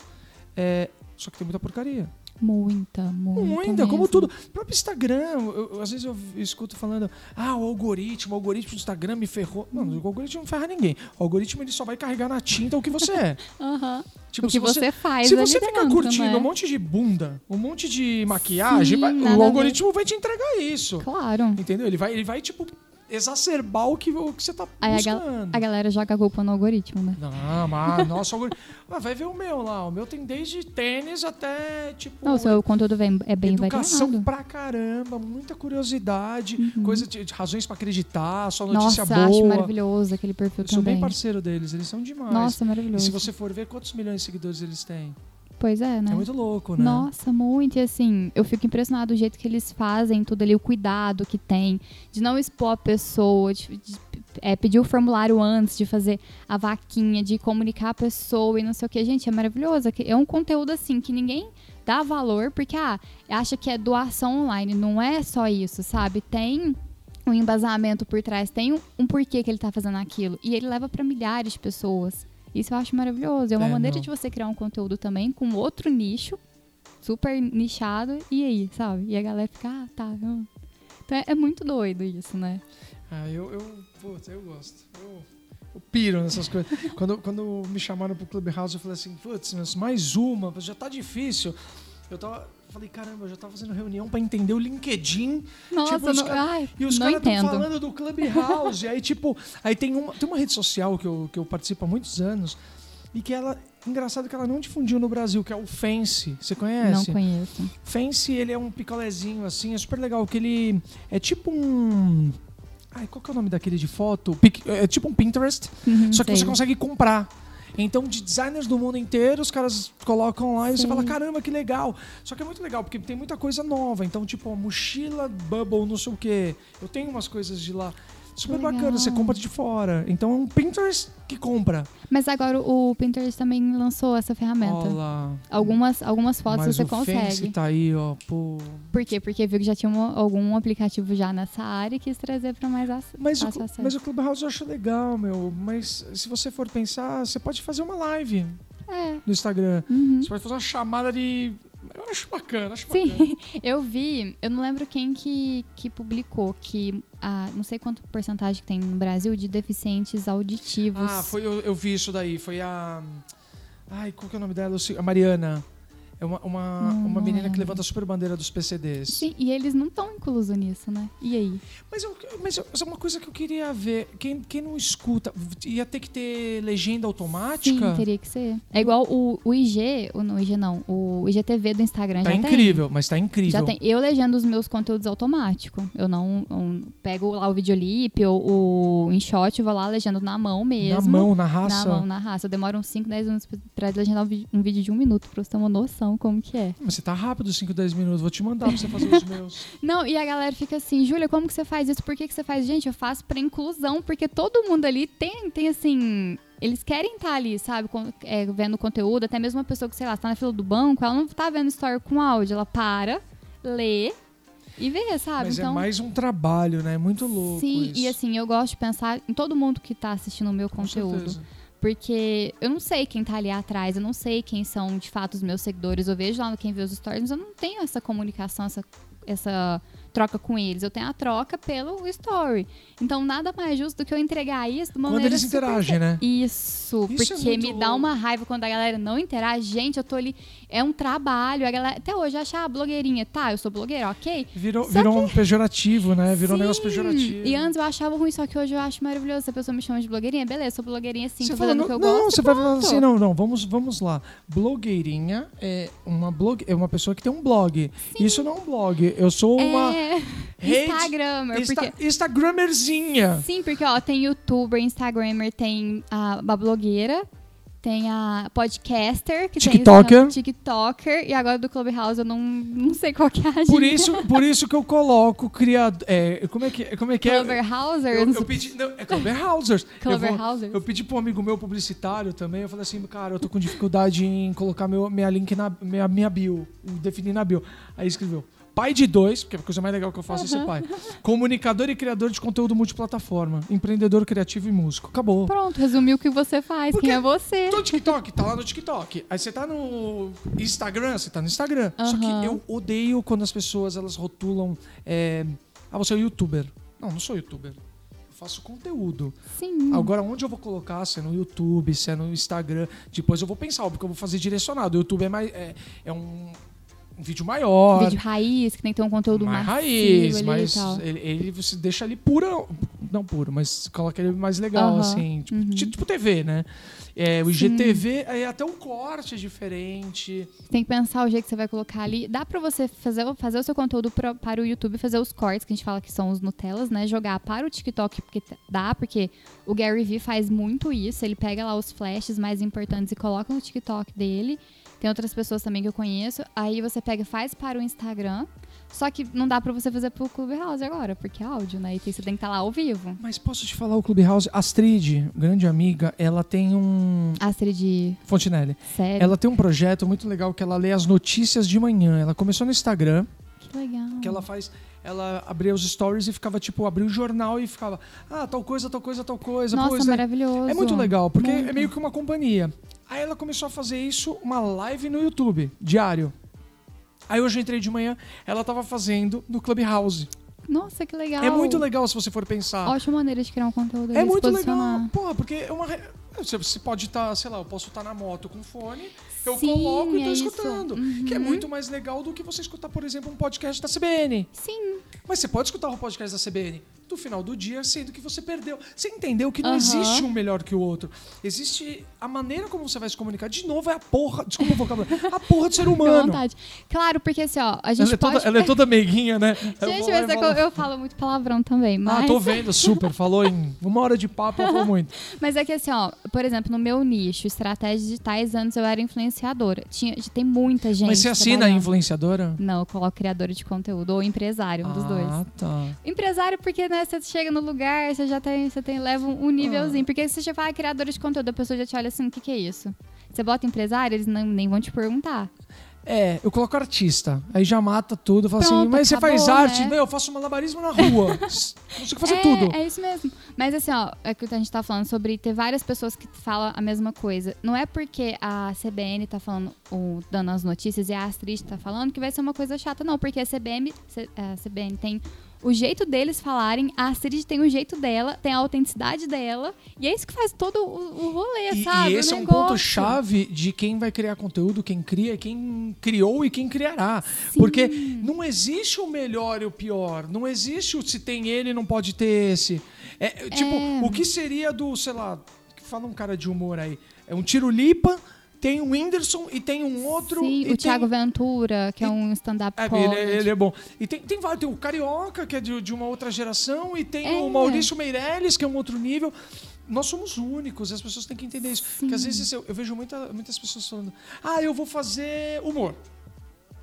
É, só que tem muita porcaria. Muita, muita. Muita, como mesmo. tudo. O próprio Instagram, eu- eu- às vezes eu escuto falando, ah, o algoritmo, o algoritmo do Instagram me ferrou. Mano, o algoritmo não ferra ninguém. O algoritmo ele só vai carregar na tinta o que você é. Aham. Tipo, o que você, você, faz se você ficar curtindo né? um monte de bunda, um monte de maquiagem, Sim, vai- o algoritmo vai te entregar isso. Claro. Entendeu? Ele vai, ele vai tipo, exacerbar o que, o que você tá Aí a, gal- a galera joga a culpa no algoritmo, né? Não, mas nossa, o algoritmo. Vai ver o meu lá. O meu tem desde tênis até, tipo. Não, o seu conteúdo vem- é bem Educação variado. pra caramba, muita curiosidade, Uhum. coisa de, de razões pra acreditar, só notícia Nossa, boa. acho maravilhoso aquele perfil Eu sou bem também. parceiro deles, eles são demais. Nossa, e maravilhoso. se você for ver quantos milhões de seguidores eles têm, Pois é, né? é muito louco, né? Nossa, muito. E assim, eu fico impressionado do jeito que eles fazem tudo ali, o cuidado que tem, de não expor a pessoa, de, de, é, pedir o formulário antes de fazer a vaquinha, de comunicar a pessoa e não sei o que. Gente, é maravilhoso. É um conteúdo assim que ninguém dá valor, porque ah, acha que é doação online. Não é só isso, sabe? Tem um embasamento por trás, tem um, um porquê que ele tá fazendo aquilo. E ele leva para milhares de pessoas. Isso eu acho maravilhoso. É uma É, maneira não. de você criar um conteúdo também com outro nicho, super nichado, e aí, sabe? E a galera fica, ah, tá. hum. Então é, é muito doido isso, né? Ah, eu, eu, putz, eu gosto. Eu, eu piro nessas coisas. quando, quando me chamaram pro Clubhouse, eu falei assim, putz, mais uma, já tá difícil. Eu tava, falei, caramba, eu já tava fazendo reunião pra entender o LinkedIn. Nossa, Tipo, não, ca- ai, E os não caras estão falando do Clubhouse. aí, tipo, aí tem uma, tem uma rede social que eu, que eu participo há muitos anos e que ela. Engraçado que ela não difundiu no Brasil, que é o Fence. Você Não conhece? conheço. Fence, ele é um picolézinho assim, é super legal, que ele é tipo um. Ai, qual que é o nome daquele de foto? É tipo um Pinterest, Uhum, só que sei. você consegue comprar. Então, de designers do mundo inteiro, os caras colocam lá e você fala, caramba, que legal. Só que é muito legal, porque tem muita coisa nova. Então, tipo, a mochila Bubble, não sei o quê. Eu tenho umas coisas de lá. Super Legal. bacana, você compra de fora. Então é um Pinterest que compra. Mas agora o Pinterest também lançou essa ferramenta. Olha lá. Algumas, algumas fotos Mas você o consegue. tá aí, ó. Pô. Por quê? Porque viu que já tinha uma- algum aplicativo já nessa área e quis trazer para mais ac Mas o, acesso. mas o Clubhouse eu acho legal, meu. Mas se você for pensar, você pode fazer uma live É. no Instagram. Uhum. Você pode fazer uma chamada de. Acho bacana, acho bacana. Sim, eu vi, eu não lembro quem que, que publicou que ah, não sei quanto porcentagem que tem no Brasil de deficientes auditivos. Ah, foi, eu, eu vi isso daí. Foi a. Ai, qual que é o nome dela? A Mariana. É uma, uma, Não, uma não menina que lembro. levanta a super bandeira dos PCDs. Sim, e eles não estão inclusos nisso, né? E aí? Mas, eu, mas, eu- mas é uma coisa que eu queria ver. Quem, quem não escuta, ia ter que ter legenda automática? Sim, teria que ser. É igual o, o IG, o, no IG não, o IGTV do Instagram Tá já incrível, mas tá tem. incrível. Já tem. Eu legendo os meus conteúdos automático. Eu não eu pego lá o videolip ou o InShot, vou lá legendo na mão mesmo. Na mão, na Na raça. mão, na raça. Eu demoro uns 5, 10 minutos pra legendar um um vídeo de um minuto, pra você ter uma noção como que é. Mas você tá rápido, 5, 10 minutos. Vou te mandar pra você fazer os meus. Não, e a galera fica assim, Júlia, como que você faz isso? Por que, que você faz? Gente, eu faço pra inclusão, porque todo mundo ali tem, tem assim. Eles querem estar ali, sabe? com- é, vendo conteúdo, até mesmo uma pessoa que, sei lá, tá na fila do banco, ela não tá vendo story com áudio, ela para, lê e vê, sabe? Mas então, é mais um trabalho, né? Muito louco. sim, isso. e assim, eu gosto de pensar em todo mundo que tá assistindo o meu Com conteúdo. certeza. Porque eu não sei quem tá ali atrás, eu não sei quem são de fato os meus seguidores. Eu vejo lá quem vê os stories, mas eu não tenho essa comunicação, essa, essa troca com eles, eu tenho a troca pelo story. Então nada mais justo do que eu entregar isso de uma Quando maneira eles super interagem, né? Isso, Isso é porque muito me dá uma raiva quando a galera não interage. Gente, eu tô ali, é um trabalho. A galera, até hoje, achar a blogueirinha, tá, eu sou blogueira, ok? Virou, Só virou um pejorativo, né? Virou um Sim. negócio pejorativo. E antes eu achava ruim, só que hoje eu acho maravilhoso. Se a pessoa me chama de blogueirinha, beleza, sou blogueirinha sim, Você tô fazendo não, o que eu não, gosto. você vai falar assim, não, não, vamos, vamos lá. Blogueirinha é uma, blog, é uma pessoa que tem um blog. Isso não é um blog, eu sou uma É, rede- Instagramer, Insta- porque... Instagramerzinha. Sim, porque ó, tem youtuber, instagramer, tem a, a blogueira, tem a podcaster, que TikToker. tem TikToker, e agora do Clubhouse eu não, não sei qual que é a Por gíria. isso, por isso que eu coloco criado. É, como é que, como é, que é? Clubhousers. Eu, eu pedi, não, é Clubhousers. Eu Clubhousers. Eu pedi pra um amigo meu publicitário também, eu falei assim, cara, eu tô com dificuldade em colocar meu, minha link na minha, minha bio, definir na bio. Aí escreveu, pai de dois, porque a coisa mais legal que eu faço é ser pai. Comunicador e criador de conteúdo multiplataforma, empreendedor criativo e músico. Acabou. Pronto, resumiu o que você faz, Porque quem é você. Tô no TikTok, tá lá no TikTok. Aí você tá no Instagram, você tá no Instagram. Só que eu odeio quando as pessoas elas rotulam. é, ah, você é youtuber. Não, não sou youtuber. Eu faço conteúdo. Sim. Agora, onde eu vou colocar? Se é no YouTube, se é no Instagram. Depois eu vou pensar, porque eu vou fazer direcionado. O YouTube é mais. É, é um, um vídeo maior. Vídeo raiz, que tem que ter um conteúdo mais raiz, mas ele, ele você deixa ali pura. Não puro, mas coloca ele mais legal, Aham, assim. Tipo, uhum. tipo TV, né? É, o Sim. IGTV, aí até o corte é diferente. Tem que pensar o jeito que você vai colocar ali. Dá pra você fazer, fazer o seu conteúdo pra- para o YouTube, fazer os cortes, que a gente fala que são os Nutellas, né? Jogar para o TikTok, porque dá, porque o Gary Vee faz muito isso. Ele pega lá os flashes mais importantes e coloca no TikTok dele. Tem outras pessoas também que eu conheço. Aí você pega e faz para o Instagram. Só que não dá pra você fazer pro Clubhouse agora, porque é áudio, né? E você tem que estar lá ao vivo. Mas posso te falar, o Clubhouse, Astrid, grande amiga, ela tem um. Astrid, Fontinelli. sério. Ela tem um projeto muito legal que ela lê as notícias de manhã. Ela começou no Instagram. Que legal. que ela faz. Ela abria os stories e ficava, tipo, abria o jornal e ficava, ah, tal coisa, tal coisa, tal coisa. Nossa, pois é. maravilhoso. É muito legal, porque Muito. é meio que uma companhia. Aí ela começou a fazer isso, uma live no YouTube, diário. Aí hoje eu entrei de manhã, ela tava fazendo no Clubhouse. Nossa, que legal. É muito legal se você for pensar. Ótima maneira de criar um conteúdo É muito legal. Porra, porque é uma. Você pode estar, sei lá, eu posso estar na moto com fone, eu Sim, coloco e tô é escutando. Uhum. Que é muito mais legal do que você escutar, por exemplo, um podcast da CBN. Sim. Mas você pode escutar o podcast da CBN do final do dia, sendo que você perdeu. Você entendeu que não Aham. existe um melhor que o outro. Existe a maneira como você vai se comunicar. De novo, é a porra. Desculpa o vocabulário. A porra do ser humano. Claro, porque assim, ó, a gente Ela é, pode... toda, ela é toda meiguinha, né? Eu Gente, vou- mas eu é vou- eu, eu falo muito palavrão também, mas... Ah, tô vendo, super. Falou em uma hora de papo, falou muito. Mas é que assim, ó, por exemplo, no meu nicho, estratégias digitais, antes eu era influenciadora. Tinha, tem muita gente Mas você assina influenciadora? Não, eu coloco criadora de conteúdo ou empresário, um dos dois. Ah, tá. Empresário, porque né, você chega no lugar, você já tem, você tem, leva um, nívelzinho. Ah. Porque se você já fala criadora de conteúdo, a pessoa já te olha assim, o que, que é isso? Você bota empresário, eles não, nem vão te perguntar. É, eu coloco artista. Aí já mata tudo. Fala assim, mas você faz acabou, arte? né? Não, eu faço malabarismo na rua. Consigo fazer é, tudo. É isso mesmo. Mas assim, ó, é que a gente tá falando sobre ter várias pessoas que falam a mesma coisa. Não é porque a CBN tá falando, ou dando as notícias e a Astrid tá falando que vai ser uma coisa chata, não. Porque a CBN, a CBN tem o jeito deles falarem, a Astrid tem o jeito dela, tem a autenticidade dela. E é isso que faz todo o, o rolê, E, sabe? e esse é um ponto-chave de quem vai criar conteúdo, quem cria, quem criou e quem criará. Porque não existe o melhor e o pior. Não existe o se tem ele não pode ter esse. É, tipo, É. o que seria do, sei lá, fala um cara de humor aí. É um Tirulipa, tem um Whindersson e tem um outro. Sim, e o tem- Thiago Ventura, que é um stand-up É, comedy. ele, ele é bom. E tem, tem vários. Tem o Carioca, que é de, de uma outra geração, e tem É. o Maurício Meirelles, que é um outro nível. Nós somos únicos, as pessoas têm que entender isso. Porque às vezes eu, eu vejo muita- muitas pessoas falando: ah, eu vou fazer humor.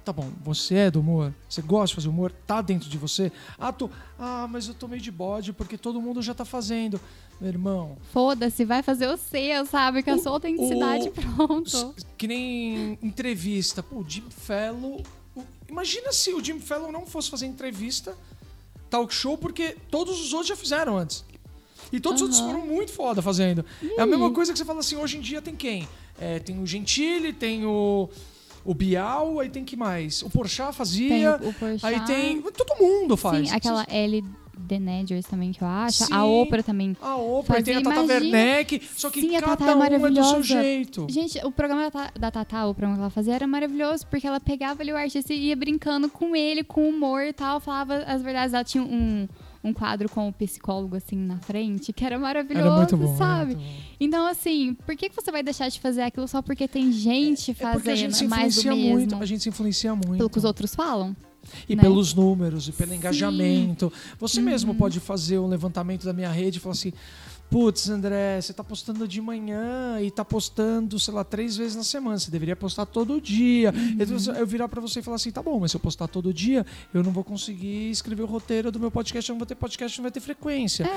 Tá bom, você é do humor, você gosta de fazer humor, tá dentro de você. Ah, tô, ah, mas eu tô meio de bode porque todo mundo já tá fazendo. Meu irmão, Foda-se, vai fazer o seu, sabe? Com a sua autenticidade, o- pronto. Que nem entrevista. Pô, o Jim Fellow. Imagina se o Jim Fellow não fosse fazer entrevista, talk show, porque todos os outros já fizeram antes. E todos os outros foram muito foda fazendo. É a mesma coisa que você fala assim, hoje em dia tem quem? É, tem o Gentili, tem o. o Bial, aí tem que mais? O Porchat fazia. Tem o Porchat. Aí tem. Todo mundo faz. Sim, aquela L. Denegers também que eu acho. Sim. A Oprah também. A Oprah, Fazia, tem a Tata imagina. Werneck, só que Sim, a cada Tata é um é do seu jeito. Gente, o programa da, da Tatá, o programa que ela fazia, era maravilhoso, porque ela pegava ali o artista e ia brincando com ele, com humor e tal, falava as verdades. Ela tinha um, um quadro com o psicólogo, assim, na frente, que era maravilhoso, Era muito bom. sabe? muito bom. Então, assim, por que, você vai deixar de fazer aquilo só porque tem gente É porque a gente fazendo se mais do influencia mesmo? muito. A gente se influencia muito. Pelo que os outros falam? E né? pelos números, e pelo Sim. engajamento. Você Uhum. mesmo pode fazer um levantamento da minha rede e falar assim: putz, André, você tá postando de manhã e tá postando, sei lá, três vezes na semana. Você deveria postar todo dia. Uhum. Eu virar pra você e falar assim: tá bom, mas se eu postar todo dia, eu não vou conseguir escrever o roteiro do meu podcast, eu não vou ter podcast, não vai ter frequência.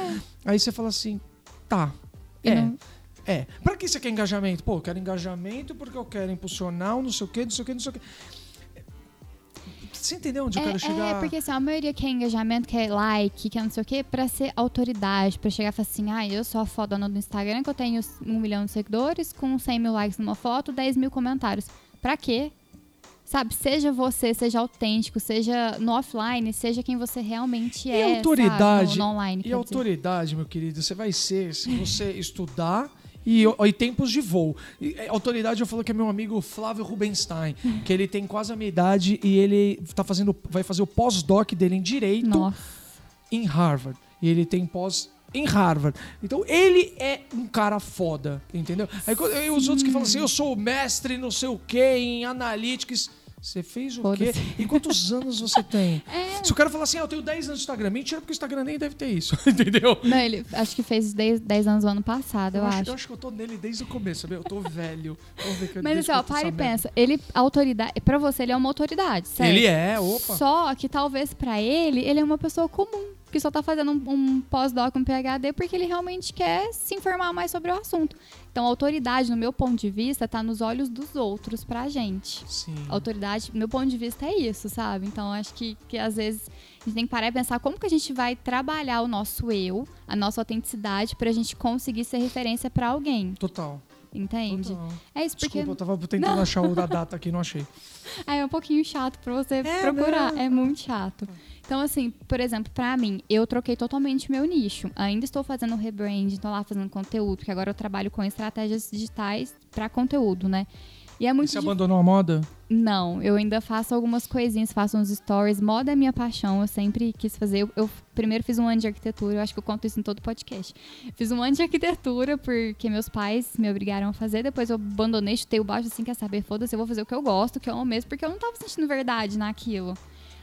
Aí você fala assim: tá. E É. não- É. Pra que você quer engajamento? Pô, eu quero engajamento porque eu quero impulsionar, não sei o quê, não sei o quê, não sei o quê. Você entendeu onde eu É, quero chegar? é, porque assim, a maioria quer engajamento, quer like, quer não sei o quê, pra ser autoridade, pra chegar e falar assim, ah, eu sou a fodona do Instagram, que eu tenho um milhão de seguidores, com 100 mil likes numa foto, 10 mil comentários. Pra quê? Sabe, seja você, seja autêntico, seja no offline, seja quem você realmente E é, autoridade- sabe? No, no online, E quer dizer. autoridade, meu querido, você vai ser se você estudar e, e tempos de voo. E, é, autoridade, eu falo que é meu amigo Flávio Rubenstein, que ele tem quase a minha idade e ele tá fazendo, vai fazer o pós-doc dele em Direito Nossa. em Harvard. E ele tem pós em Harvard. Então ele é um cara foda, entendeu? Aí e os outros que falam assim, eu sou mestre não sei o que em analytics. Você fez o quê? E quantos anos você tem? É. Se o cara falar assim, ah, eu tenho 10 anos de Instagram, mentira, porque o Instagram nem deve ter isso, entendeu? Não, ele acho que fez 10, 10 anos no ano passado, eu, acho, acho. eu acho que eu tô nele desde o começo, sabe? Eu tô velho. Eu Mas assim, ó, eu para e pensa. Ele, autoridade, pra você, ele é uma autoridade, certo? Ele é, opa. Só que talvez pra ele, ele é uma pessoa comum, que só tá fazendo um, um pós-doc, um PhD, porque ele realmente quer se informar mais sobre o assunto. Então, a autoridade, no meu ponto de vista, tá nos olhos dos outros pra gente. Sim. A autoridade, no meu ponto de vista, é isso, sabe? Então, acho que, que às vezes a gente tem que parar e pensar como que a gente vai trabalhar o nosso eu, a nossa autenticidade, pra gente conseguir ser referência pra alguém, Total. entende? Total. É isso, porque Desculpa, eu tava tentando Não. achar o da data aqui, não achei. É um pouquinho chato pra você É, procurar. não. É muito chato. Então, assim, por exemplo, pra mim, eu troquei totalmente meu nicho. Ainda estou fazendo rebrand, tô lá fazendo conteúdo, porque agora eu trabalho com estratégias digitais pra conteúdo, né? E é muito Você dif- abandonou a moda? Não, eu ainda faço algumas coisinhas, faço uns stories. Moda é minha paixão, eu sempre quis fazer. Eu, eu primeiro fiz um ano de arquitetura, eu acho que eu conto isso em todo podcast. Fiz um ano de arquitetura porque meus pais me obrigaram a fazer, depois eu abandonei, chutei o baixo assim, quer saber, foda-se, eu vou fazer o que eu gosto, o que eu amo mesmo, porque eu não tava sentindo verdade naquilo.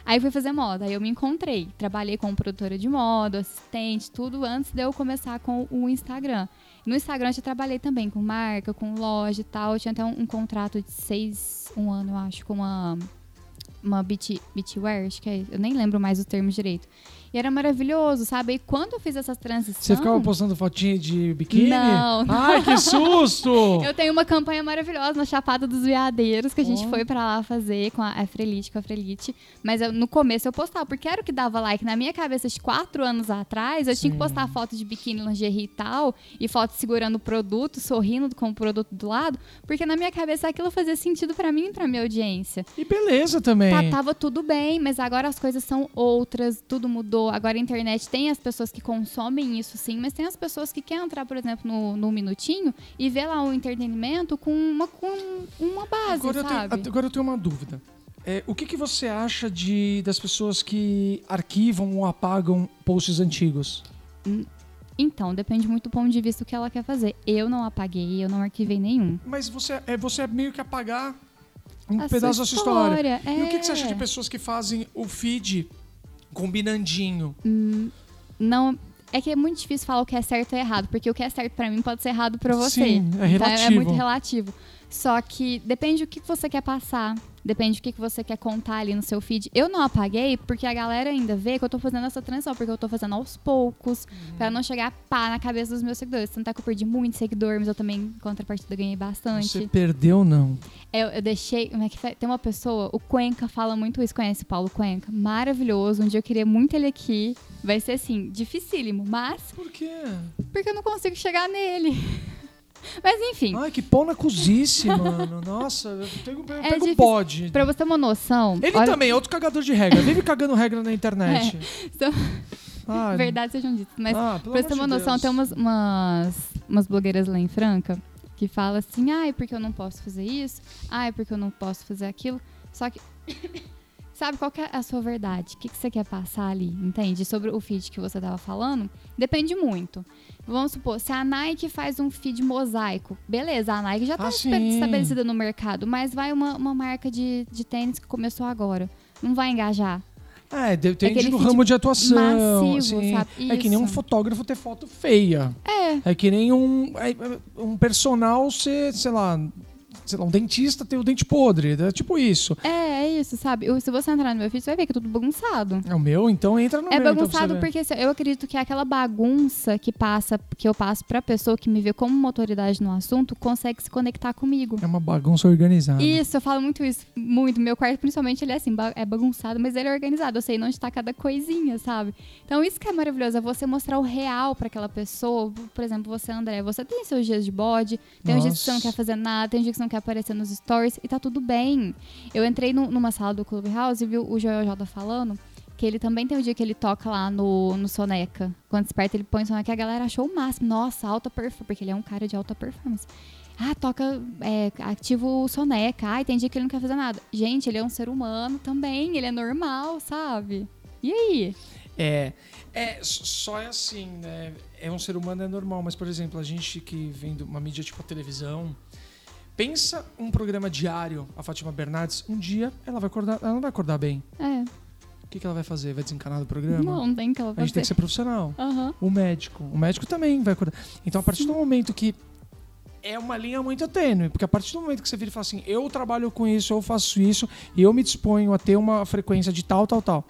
Aí fui fazer moda, aí eu me encontrei. Trabalhei como produtora de moda, assistente, tudo antes de eu começar com o Instagram. No Instagram eu já trabalhei também com marca, com loja e tal. Eu tinha até um, um contrato de seis, um ano, eu acho, com uma, uma beach, beachwear, acho que é. Eu nem lembro mais os termos direito. E era maravilhoso, sabe? E quando eu fiz essa transição. Você ficava postando fotinha de biquíni? Não, não. Ai, que susto! Eu tenho uma campanha maravilhosa na Chapada dos Veadeiros que a gente Oh. foi pra lá fazer com a Efrelite, com a Frelite. Mas eu- no começo eu postava, porque era o que dava like. Na minha cabeça, de quatro anos atrás, eu tinha que Sim. postar foto de biquíni, lingerie e tal, e foto segurando o produto, sorrindo com o produto do lado, porque na minha cabeça aquilo fazia sentido pra mim e pra minha audiência. E beleza também. Tá, tava tudo bem, mas agora as coisas são outras, tudo mudou. Agora a internet tem as pessoas que consomem isso sim, mas tem as pessoas que querem entrar, por exemplo, no, no minutinho e ver lá o entretenimento com uma, com uma base, Agora eu, sabe? tenho, agora eu tenho uma dúvida. É, o que, que você acha de, das pessoas que arquivam ou apagam posts antigos? Então, depende muito do ponto de vista do que ela quer fazer. Eu não apaguei, eu não arquivei nenhum. Mas você é, você é meio que apagar um A pedaço da sua história. história, E o que, que você é. acha de pessoas que fazem o feed combinandinho? Não. É que é muito difícil falar o que é certo e errado, porque o que é certo pra mim pode ser errado pra você. Sim, é Então, é relativo. muito relativo. Só que depende do que você quer passar, depende do que você quer contar ali no seu feed. Eu não apaguei porque a galera ainda vê que eu tô fazendo essa transição, porque eu tô fazendo aos poucos, Uhum. pra não chegar pá na cabeça dos meus seguidores. Tanto é que eu perdi muito seguidor, mas eu também, em contrapartida, ganhei bastante. Você perdeu, não. Eu, eu deixei. Como é que foi? Tem uma pessoa, o Cuenca fala muito isso. Conhece o Paulo Cuenca? Maravilhoso. Um dia eu queria muito ele aqui. Vai ser assim, dificílimo, mas Por quê? porque eu não consigo chegar nele. Mas enfim, Ai, que pau na cozice, mano. Nossa, eu pego, eu É pego difícil. bode. pra você ter uma noção. Ele olha- também é outro cagador de regra. Vive cagando regra na internet. Ai, Verdade sejam ditas. Mas ah, pra você ter uma de noção, Deus. tem umas, umas, umas blogueiras lá em Franca que falam assim, ai, porque eu não posso fazer isso, ai, porque eu não posso fazer aquilo. Só que. Sabe qual que é a sua verdade? O que, que você quer passar ali? Entende? Sobre o feed que você tava falando? Depende muito. Vamos supor, se a Nike faz um feed mosaico, beleza, a Nike já tá Ah, estabelecida no mercado, mas vai uma, uma marca de, de tênis que começou agora. Não vai engajar. É, depende do ramo de atuação. massivo, sim. sabe? É que nem um fotógrafo ter foto feia. É, É que nem um, é, é, um personal ser, sei lá, sei lá, um dentista ter o dente podre. É tipo isso. É, é isso, sabe? Eu- Se você entrar no meu feed, você vai ver que é tudo bagunçado. É o meu, então entra no É meu. então, pra bagunçado ver. porque assim, eu acredito que aquela bagunça que passa, que eu passo pra pessoa que me vê como uma autoridade no assunto, consegue se conectar comigo. É uma bagunça organizada. Isso, eu falo muito isso, muito. Meu quarto, principalmente, ele é assim, é bagunçado, mas ele é organizado. Eu sei onde tá cada coisinha, sabe? Então, isso que é maravilhoso, é você mostrar o real pra aquela pessoa. Por exemplo, você, André, você tem seus dias de bode, tem uns dias que você não Nossa. quer fazer nada, tem dias que você não quer aparecer nos stories, e tá tudo bem. Eu entrei nu- numa sala do Clubhouse e vi o Joel J falando que ele também tem um dia que ele toca lá no, no Soneca. Quando desperta, ele põe Soneca, a galera achou o máximo. Nossa, alta performance, porque ele é um cara de alta performance. Ah, toca é, ativo Soneca. Ai, tem dia que ele não quer fazer nada. Gente, ele é um ser humano também, ele é normal, sabe? E aí? É, é, só é assim, né? É um ser humano, é normal, mas, por exemplo, a gente que vem de uma mídia tipo a televisão, pensa um programa diário, a Fátima Bernardes, um dia ela vai acordar, ela não vai acordar bem. É, O que, que ela vai fazer? Vai desencanar do programa? não, não tem que ela A gente tem que ser profissional. Aham. O médico. O médico também vai acordar. Então, a partir do momento que. É uma linha muito tênue, porque a partir do momento que você vira e fala assim, eu trabalho com isso, eu faço isso, e eu me disponho a ter uma frequência de tal, tal, tal.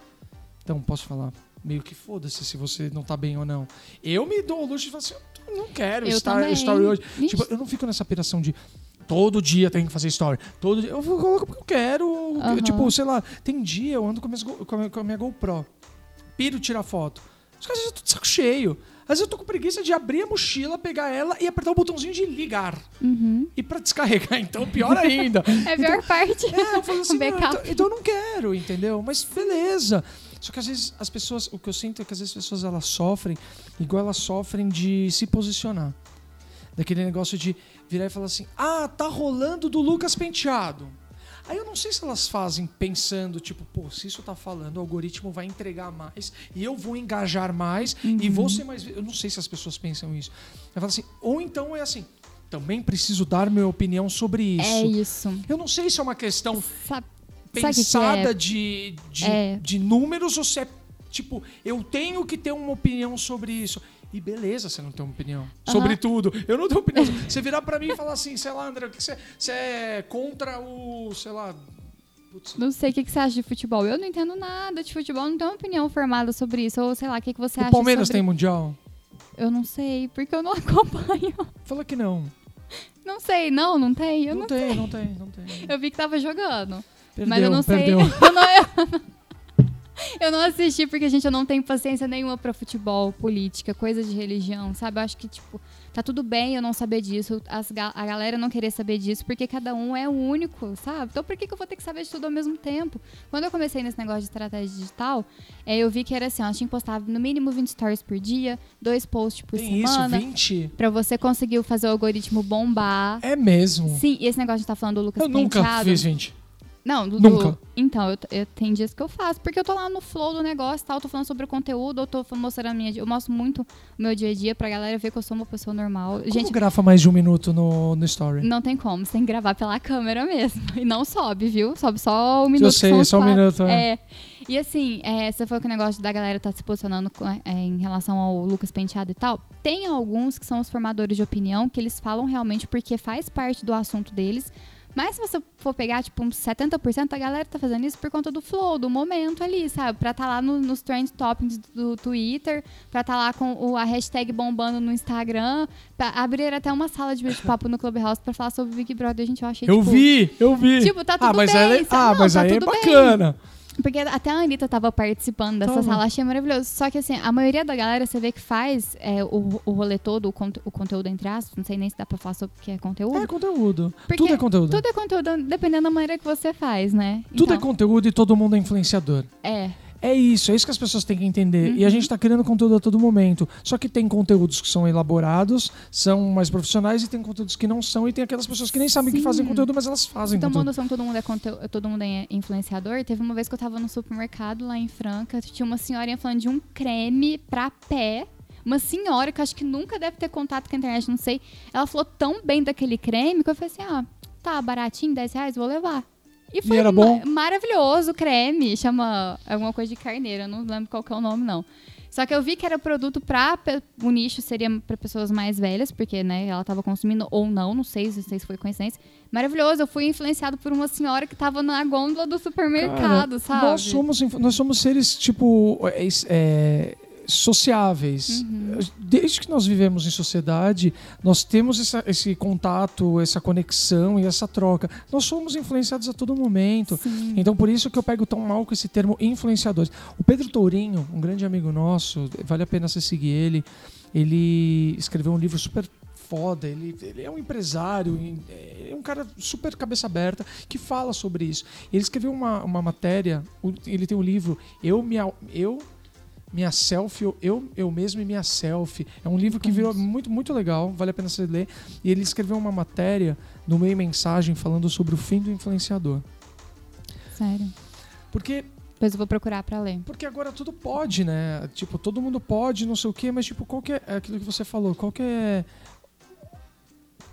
Então, posso falar, meio que foda-se se você não tá bem ou não. Eu me dou o luxo de falar assim, eu não quero Eu estar story hoje. Ixi. Tipo, eu não fico nessa piração de todo dia tem que fazer story. Todo dia. Eu vou colocar porque eu quero. Aham. Tipo, sei lá, tem dia eu ando com, minhas com a minha- GoPro. Piro tirar foto. Às vezes eu tô de saco cheio. Às vezes eu tô com preguiça de abrir a mochila, pegar ela e apertar o botãozinho de ligar. Uhum. E pra descarregar, então, pior ainda. É a pior parte. É, eu falo assim, não, backup. então, então eu não quero, entendeu? Mas beleza. Só que às vezes as pessoas, o que eu sinto é que às vezes as pessoas elas sofrem, igual elas sofrem de se posicionar. Daquele negócio de virar e falar assim: ah, tá rolando do Lucas Penteado. Aí eu não sei se elas fazem pensando, tipo, pô, se isso tá falando, o algoritmo vai entregar mais e eu vou engajar mais e vou ser mais. Eu não sei se as pessoas pensam isso. Eu falo assim, ou então é assim, também preciso dar minha opinião sobre isso. É isso. Eu não sei se é uma questão Sabe, o que pensada é? de, de, É. de números ou se é tipo, eu tenho que ter uma opinião sobre isso. E beleza, você não tem uma opinião. Sobre tudo. Eu não tenho opinião. Você virar pra mim e falar assim, sei lá, André, o que você, você é contra o, sei lá. Não sei o que, que você acha de futebol. Eu não entendo nada de futebol, não tenho uma opinião formada sobre isso. Ou sei lá, o que, que você acha o Palmeiras sobre... tem mundial? Eu não sei, porque eu não acompanho. Fala que não. Não sei, não, não tem. Eu não, não, tem, não tem, não tem. Eu vi que tava jogando. Perdeu, mas eu não sei. perdeu. Eu não, eu, eu não assisti porque, gente, eu não tenho paciência nenhuma pra futebol, política, coisa de religião, sabe? Eu acho que, tipo, tá tudo bem eu não saber disso, as a galera não querer saber disso, porque cada um é único, sabe? Então por que, que eu vou ter que saber de tudo ao mesmo tempo? Quando eu comecei nesse negócio de estratégia digital, é, eu vi que era assim, ó, tinha que postar no mínimo 20 stories por dia, dois posts por Tem isso, semana, 20? pra você conseguir fazer o algoritmo bombar. É mesmo. Sim, e esse negócio de tá falando do Lucas eu nunca Penteado. fiz 20. Não, do, Nunca. Então, eu, eu tem dias que eu faço, porque eu tô lá no flow do negócio, tal, tô falando sobre o conteúdo, eu tô mostrando a minha, eu mostro muito o meu dia a dia pra galera ver que eu sou uma pessoa normal. Como Gente, grava mais de um minuto no, no story? não tem como, você tem que gravar pela câmera mesmo. E não sobe, viu? Sobe só o minuto. Eu que sei, só um minuto. É. É. E assim, é, você foi com o negócio da galera tá se posicionando com- é, em relação ao Lucas Penteado e tal. Tem alguns que são os formadores de opinião, que eles falam realmente porque faz parte do assunto deles. Mas se você for pegar, tipo, uns 70%, a galera tá fazendo isso por conta do flow, do momento ali, sabe? Pra tá lá no- nos trend topics do Twitter, pra tá lá com o- a hashtag bombando no Instagram, pra abrir até uma sala de bate-papo no Clubhouse pra falar sobre o Big Brother. Gente, eu achei, Eu tipo, vi, eu vi. Tipo, tá ah, tudo mas bem, sabe? ah, Não, mas tá aí é tudo bem. Porque até a Anitta tava participando dessa Tava. sala, achei maravilhoso. Só que assim, a maioria da galera você vê que faz é, o, o rolê todo, o, conte- o conteúdo entre aspas, não sei nem se dá pra falar sobre o que é conteúdo. É conteúdo. Porque Tudo é conteúdo. Tudo é conteúdo, dependendo da maneira que você faz, né? Tudo é Então, conteúdo e todo mundo é influenciador. é. É isso, é isso que as pessoas têm que entender. Uhum. E a gente tá criando conteúdo a todo momento. Só que tem conteúdos que são elaborados, são mais profissionais, e tem conteúdos que não são, e tem aquelas pessoas que nem sabem que Sim. fazem conteúdo, mas elas fazem Então, conteúdo. que todo mundo é conteúdo, todo mundo é influenciador. Teve uma vez que eu tava no supermercado lá em Franca, tinha uma senhorinha falando de um creme pra pé. Uma senhora que eu acho que nunca deve ter contato com a internet, não sei. Ela falou tão bem daquele creme que eu falei assim: ah, tá baratinho, 10 reais, vou levar. E foi era ma- bom? maravilhoso o creme. Chama alguma coisa de carneiro, eu não lembro qual que é o nome, não. Só que eu vi que era produto pe- O nicho seria pra pessoas mais velhas, porque, né, ela tava consumindo ou não, não sei, não sei se foi coincidência. Maravilhoso, eu fui influenciado por uma senhora que tava na gôndola do supermercado, Cara, sabe? Nós somos, nós somos seres, tipo, é, é, sociáveis. Uhum. Desde que nós vivemos em sociedade, nós temos essa- esse contato, essa conexão e essa troca. Nós somos influenciados a todo momento. Sim. Então, por isso que eu pego tão mal com esse termo influenciadores. O Pedro Tourinho, um grande amigo nosso, vale a pena você seguir ele. Ele escreveu um livro super foda. Ele, ele é um empresário, é um cara super cabeça aberta que fala sobre isso. Ele escreveu uma, uma matéria, ele tem um livro, Eu, Minha, eu minha selfie, eu, eu mesmo e minha selfie. É um livro que virou muito, muito legal, vale a pena você ler. E ele escreveu uma matéria no meio mensagem falando sobre o fim do influenciador. Sério. Porque Depois eu vou procurar pra ler. Porque agora tudo pode, né? Tipo, todo mundo pode, não sei o quê, mas tipo, qual que é é aquilo que você falou? Qual que é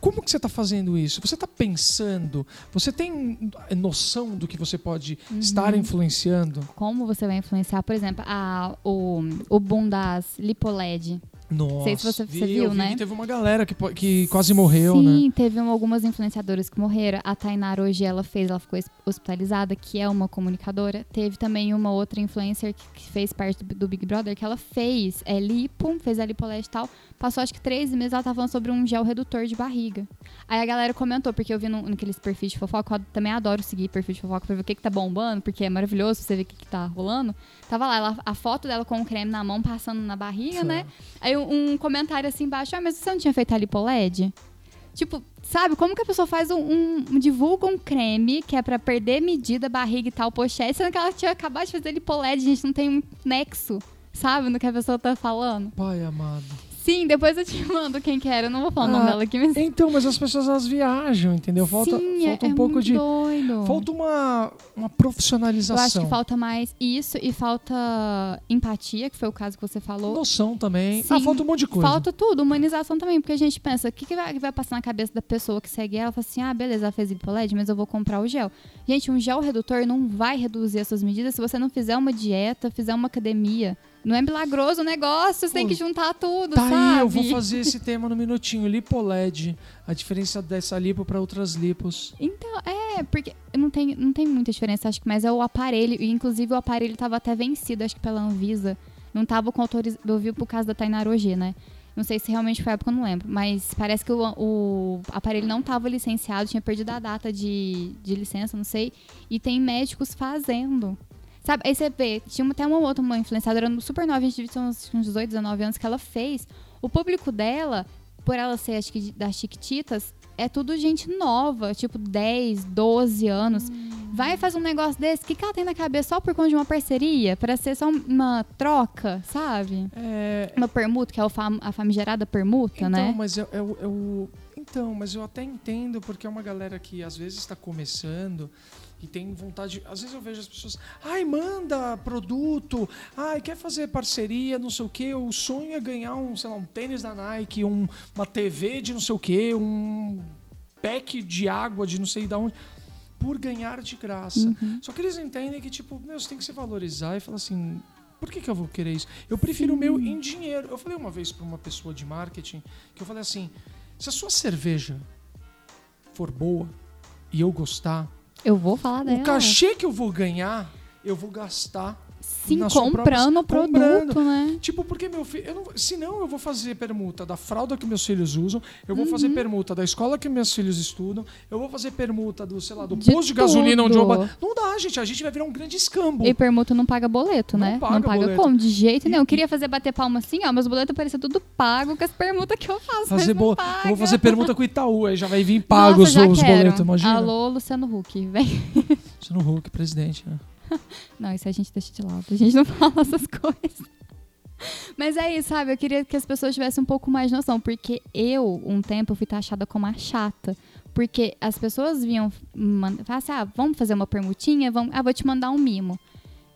como que você está fazendo isso? Você está pensando? Você tem noção do que você pode Uhum. estar influenciando? Como você vai influenciar, por exemplo, a, o, o boom das LipoLED. Nossa, Sei se você- vi, você viu, vi né? teve uma galera que, que quase morreu, Sim, né? teve um- algumas influenciadoras que morreram. A Tainara hoje ela fez, ela ficou hospitalizada, que é uma comunicadora. Teve também uma outra influencer que, que fez parte do, do Big Brother, que ela fez é, lipo, fez a lipolete e tal. Passou acho que três meses, ela tava falando sobre um gel redutor de barriga. Aí a galera comentou, porque eu vi no, naqueles perfis de fofoca, eu também adoro seguir perfil de fofoca pra ver o que, que tá bombando, porque é maravilhoso você ver o que, que tá rolando. Tava lá, ela- a foto dela com o creme na mão, passando na barriga, né? Aí um, comentário assim embaixo, ah, mas você não tinha feito a lipoled? Tipo, sabe, como que a pessoa faz um, um- divulga um creme que é pra perder medida, barriga e tal, pochete, sendo que ela tinha acabado de fazer lipoled, gente, não tem um nexo, sabe, no que a pessoa tá falando. Pai amado. Sim, depois eu te mando quem que era, eu não vou falar o nome Ah, dela aqui, mas... Então, mas as pessoas elas viajam, entendeu? Falta, Sim, falta é, um é pouco de. doido. Falta uma, uma Eu profissionalização. acho que falta mais isso e falta empatia, que foi o caso que você falou. Noção também. Sim, ah, falta um monte de coisa. Falta tudo, humanização também, porque a gente pensa, o que, que, vai, que vai passar na cabeça da pessoa que segue ela? Fala assim, ah, beleza, ela fez lipoled, mas eu vou comprar o gel. Gente, um gel redutor não vai reduzir as suas medidas se você não fizer uma dieta, fizer uma academia. Não é milagroso o negócio, você tem que juntar tudo, Tá sabe? aí, eu vou fazer esse tema no minutinho. Lipoled. A diferença dessa lipo para outras lipos. Então, é, porque não tem, não tem muita diferença, acho que, mas é o aparelho, e inclusive o aparelho tava até vencido, acho que pela Anvisa. Não tava com autorização, eu vi por causa da Tainara OG, né? Não sei se realmente foi a época, eu não lembro. Mas parece que o, o aparelho não estava licenciado, tinha perdido a data de, de licença, não sei. E tem médicos fazendo. Sabe, aí você vê, tinha até uma outra uma influenciadora super nova, a gente ter uns, uns 18, 19 anos que ela fez. O público dela, por ela ser, acho que das Chiquititas, é tudo gente nova, tipo 10, 12 anos. Vai fazer um negócio desse, o que, que ela tem na cabeça só por conta de uma parceria? Pra ser só uma troca, sabe? É. Uma permuta, que é o fam- a famigerada permuta, Então, né? mas eu, eu, eu- Então, mas eu até entendo, porque é uma galera que às vezes está começando e tem vontade. Às vezes eu vejo as pessoas. Ai, manda produto. Ai, quer fazer parceria, não sei o quê. O sonho é ganhar um, sei lá, um tênis da Nike, um, uma TV de não sei o quê, um pack de água de não sei de onde. Por ganhar de graça. Uhum. Só que eles entendem que, tipo, meu, você tem que se valorizar e falar assim. Por que, que eu vou querer isso? Eu prefiro o meu em dinheiro. Eu falei uma vez para uma pessoa de marketing que eu falei assim: se a sua cerveja for boa e eu gostar, Eu vou falar dela. o cachê que eu vou ganhar, eu vou gastar Sim, na sua comprando o produto, comprando. né? Tipo, porque meu filho. Eu não, se não, eu vou fazer permuta da fralda que meus filhos usam, eu vou fazer permuta da escola que meus filhos estudam, eu vou fazer permuta do, sei lá, do De posto de gasolina onde eu. tudo. Não dá, gente. A gente vai virar um grande escambo. E permuta não paga boleto, Não né? paga não paga como? De jeito nenhum. Eu queria fazer bater palma assim, ó. Meus boletos pareciam tudo pago com as permutas que eu faço. Fazer bo... não Eu vou fazer permuta com o Itaú, aí já vai vir pagos Nossa, os quero. boletos, imagina. Alô, Luciano Huck, vem. Você no Hulk, presidente. Né? Não, isso a gente deixa de lado. A gente não fala essas coisas. Mas é isso, sabe? Eu queria que as pessoas tivessem um pouco mais de noção, porque eu, um tempo, fui taxada como a chata. Porque as pessoas vinham, falavam assim, ah, vamos fazer uma permutinha, vamos, ah, vou te mandar um mimo.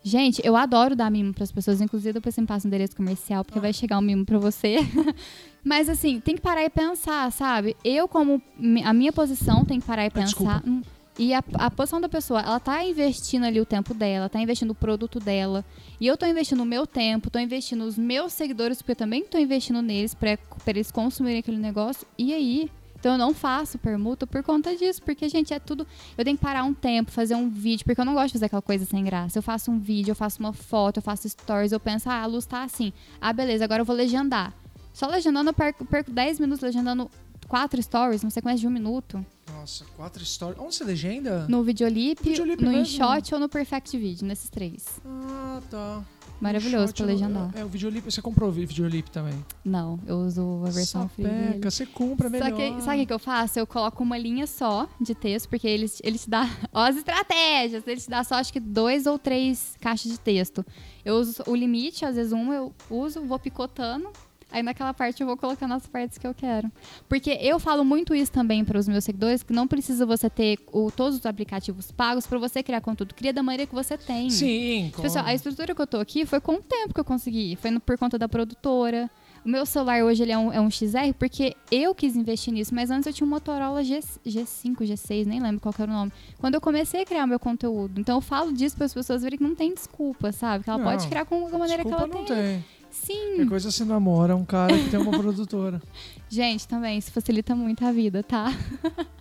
Gente, eu adoro dar mimo para as pessoas, inclusive depois você me passa um endereço comercial, porque vai chegar um mimo para você. Mas assim, tem que parar e pensar, sabe? Eu, como a minha posição, tem que parar e Ah, desculpa. pensar. hum, E a, a posição da pessoa, ela tá investindo ali o tempo dela, tá investindo o produto dela. E eu tô investindo o meu tempo, tô investindo os meus seguidores, porque eu também tô investindo neles pra eles consumirem aquele negócio. E aí? Então eu não faço permuta por conta disso, porque, gente, é tudo. Eu tenho que parar um tempo, fazer um vídeo, porque eu não gosto de fazer aquela coisa sem graça. Eu faço um vídeo, eu faço uma foto, eu faço stories, eu penso, ah, a luz tá assim. Ah, beleza, agora eu vou legendar. Só legendando eu perco, perco 10 minutos legendando quatro stories, numa sequência de um minuto. Nossa, quatro histórias. Onde você legenda? No Videolip, Videolip no? InShot ou no Perfect Video, nesses três. Ah, tá. Maravilhoso pra legendar. É, o Videolip, você comprou o Videolip também. Não, eu uso a versão free dele. Sapeca, você compra melhor. Só que, sabe o que eu faço? Eu coloco uma linha só de texto, porque ele, ele te dá. Ó, as estratégias! Ele te dá só acho que dois ou três caixas de texto. Eu uso o limite, às vezes um eu uso, vou picotando. Aí naquela parte eu vou colocando as partes que eu quero. Porque eu falo muito isso também para os meus seguidores, que não precisa você ter o- todos os aplicativos pagos para você criar conteúdo. Cria da maneira que você tem. Sim, com... Pessoal, a estrutura que eu tô aqui foi com o tempo que eu consegui. Foi no- por conta da produtora. O meu celular hoje ele é, um, é um XR porque eu quis investir nisso, mas antes eu tinha um Motorola G, G5, G6, nem lembro qual que era o nome. Quando eu comecei a criar meu conteúdo. Então eu falo disso para as pessoas verem que não tem desculpa, sabe? Que ela Não, pode criar com a maneira que ela não tem. tem. Sim. Que coisa se namora um cara que tem uma produtora. Gente, também, isso facilita muito a vida, tá?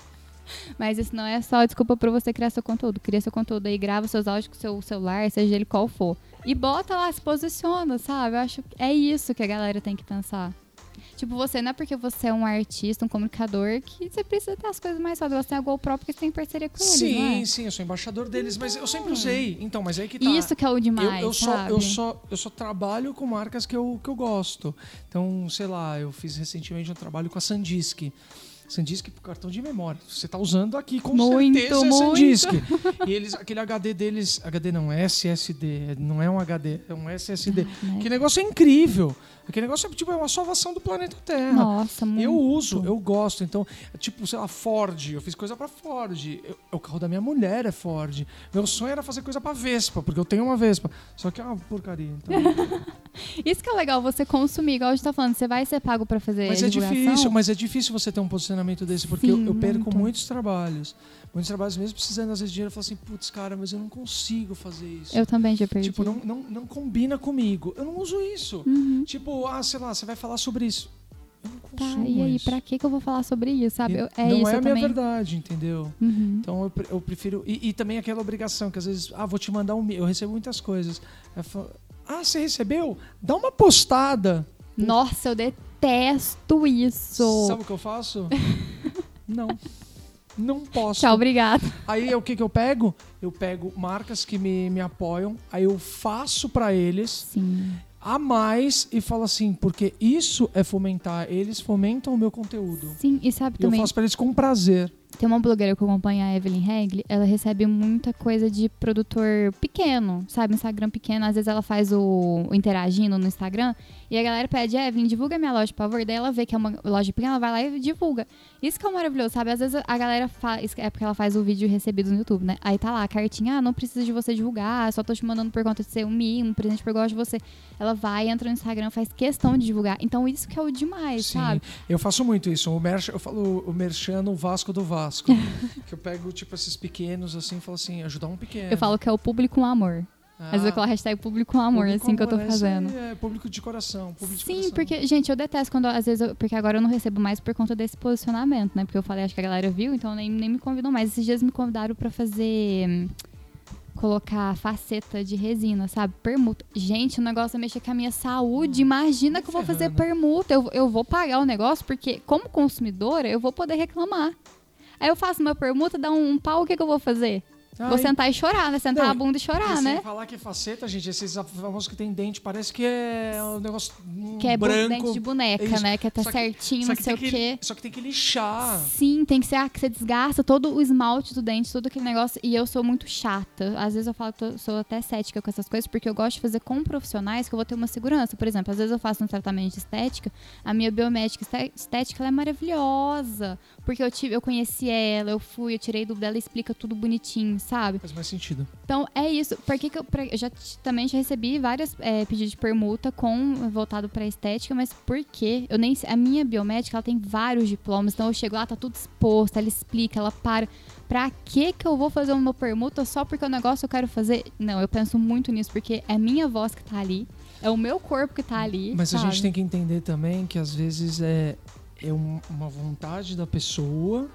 Mas isso não é só desculpa pra você criar seu conteúdo. Cria seu conteúdo aí, grava seus áudios com seu celular, seja ele qual for. E bota lá, se posiciona, sabe? Eu acho que é isso que a galera tem que pensar. Tipo, você não é porque você é um artista, um comunicador, que você precisa ter as coisas mais fáceis. Você tem a GoPro porque você tem parceria com eles, não sim, é? sim, eu sou embaixador deles, mas eu sempre usei. Então, mas aí que tá. Isso que é o demais, eu, eu só, eu, só, eu só trabalho com marcas que eu, que eu gosto. Então, sei lá, eu fiz recentemente um trabalho com a Sandisk. Sandisk pro cartão de memória. Você tá usando aqui, com Muito, certeza é muito. Sandisk. E eles, aquele HD deles, HD não, é SSD, não é um HD, é um SSD. né? Que negócio é incrível. Aquele negócio é tipo é uma salvação do planeta Terra. Nossa, muito. Eu uso, eu gosto. Então, tipo, sei lá, Ford. Eu fiz coisa pra Ford. Eu- o carro da minha mulher é Ford. Meu sonho era fazer coisa pra Vespa, porque eu tenho uma Vespa. Só que é uma porcaria. Então. Isso que é legal, você consumir, igual a gente tá falando, você vai ser pago pra fazer Mas é difícil, mas é difícil você ter um posicionamento desse, porque eu, Sim, eu perco muito. muitos trabalhos. Muitos trabalhos, mesmo precisando às vezes de dinheiro, eu falo assim, putz, cara, mas eu não consigo fazer isso. Eu também já perdi. Tipo, não, não, não combina comigo. Eu não uso isso. Uhum. Tipo, ah, sei lá, você vai falar sobre isso. Eu não Tá, e aí, isso. pra que que eu vou falar sobre isso, sabe? Eu- é não isso é a eu minha também. verdade, entendeu? Uhum. Então eu, eu prefiro. E, e também aquela obrigação, que às vezes, ah, vou te mandar um. Eu recebo muitas coisas. Falo, ah, você recebeu? Dá uma postada. Nossa, eu detesto isso. Sabe o que eu faço? não. Não posso. Tchau, obrigada. Aí o que, que eu pego? Eu pego marcas que me, me apoiam, aí eu faço pra eles Sim. a mais e falo assim, porque isso é fomentar. Eles fomentam o meu conteúdo. Sim, e sabe E eu também, faço pra eles com prazer. tem uma blogueira que eu acompanho, a Evelyn Regli, ela recebe muita coisa de produtor pequeno, sabe? Instagram pequeno, às vezes ela faz o, o interagindo no Instagram, e a galera pede, Evelyn, divulga minha loja, por favor. Daí ela vê que é uma loja pequena, ela vai lá e divulga. Isso que é maravilhoso, sabe? Às vezes a galera faz, é porque ela faz o vídeo recebido no YouTube, né? Aí tá lá a cartinha, ah, não precisa de você divulgar, só tô te mandando por conta de ser um mimo, um presente por gosto de você. Ela vai, entra no Instagram, faz questão de divulgar. Então isso que é o demais, Sim, sabe? eu faço muito isso. O merch, eu falo o merchan no Vasco do Vasco. que eu pego, tipo, esses pequenos assim e falo assim, ajudar um pequeno. Eu falo que é o público com amor. Às vezes eu coloco a hashtag público com amor, público assim que eu tô fazendo. É público de coração. Público de Sim, coração. porque, gente, eu detesto quando, às vezes, eu- porque agora eu não recebo mais por conta desse posicionamento, né? Porque eu falei, acho que a galera viu, então nem, nem me convidam mais. Esses dias me convidaram pra fazer. hum, colocar faceta de resina, sabe? Permuta. Gente, o negócio é mexer com a minha saúde. Imagina que eu vou fazer permuta. Eu, eu vou pagar o negócio, porque como consumidora, eu vou poder reclamar. Aí eu faço uma permuta, dá um, um pau, o que, que eu vou fazer? Vou Ai, sentar e chorar, né? Sentar Não, a bunda e chorar, e sem né? falar que é faceta, gente, esses famosos que tem dente, parece que é um negócio um Que é branco. dente de boneca, Isso. né? Que tá Só que- certinho, só não que sei o quê. que, Só que tem que lixar. Sim, tem que ser ah, que você desgasta todo o esmalte do dente, todo aquele negócio. E eu sou muito chata. Às vezes eu falo que eu sou até cética com essas coisas, porque eu gosto de fazer com profissionais que eu vou ter uma segurança. Por exemplo, às vezes eu faço um tratamento de estética, a minha biomédica esté- estética ela é maravilhosa. Porque eu tive, eu conheci ela, eu fui, eu tirei dúvida, ela explica tudo bonitinho, sabe? Faz mais sentido. Então é isso. Por que que eu, pra- eu já também já recebi vários é, pedidos de permuta com voltado para estética, mas por quê? Eu nem a minha biomédica ela tem vários diplomas, então eu chego lá tá tudo exposto, ela explica, ela para. Pra que que eu vou fazer uma permuta só porque o negócio eu quero fazer? Não, eu penso muito nisso porque é a minha voz que tá ali, é o meu corpo que tá ali. Mas a sabe? gente tem que entender também que às vezes é, é um- uma vontade da pessoa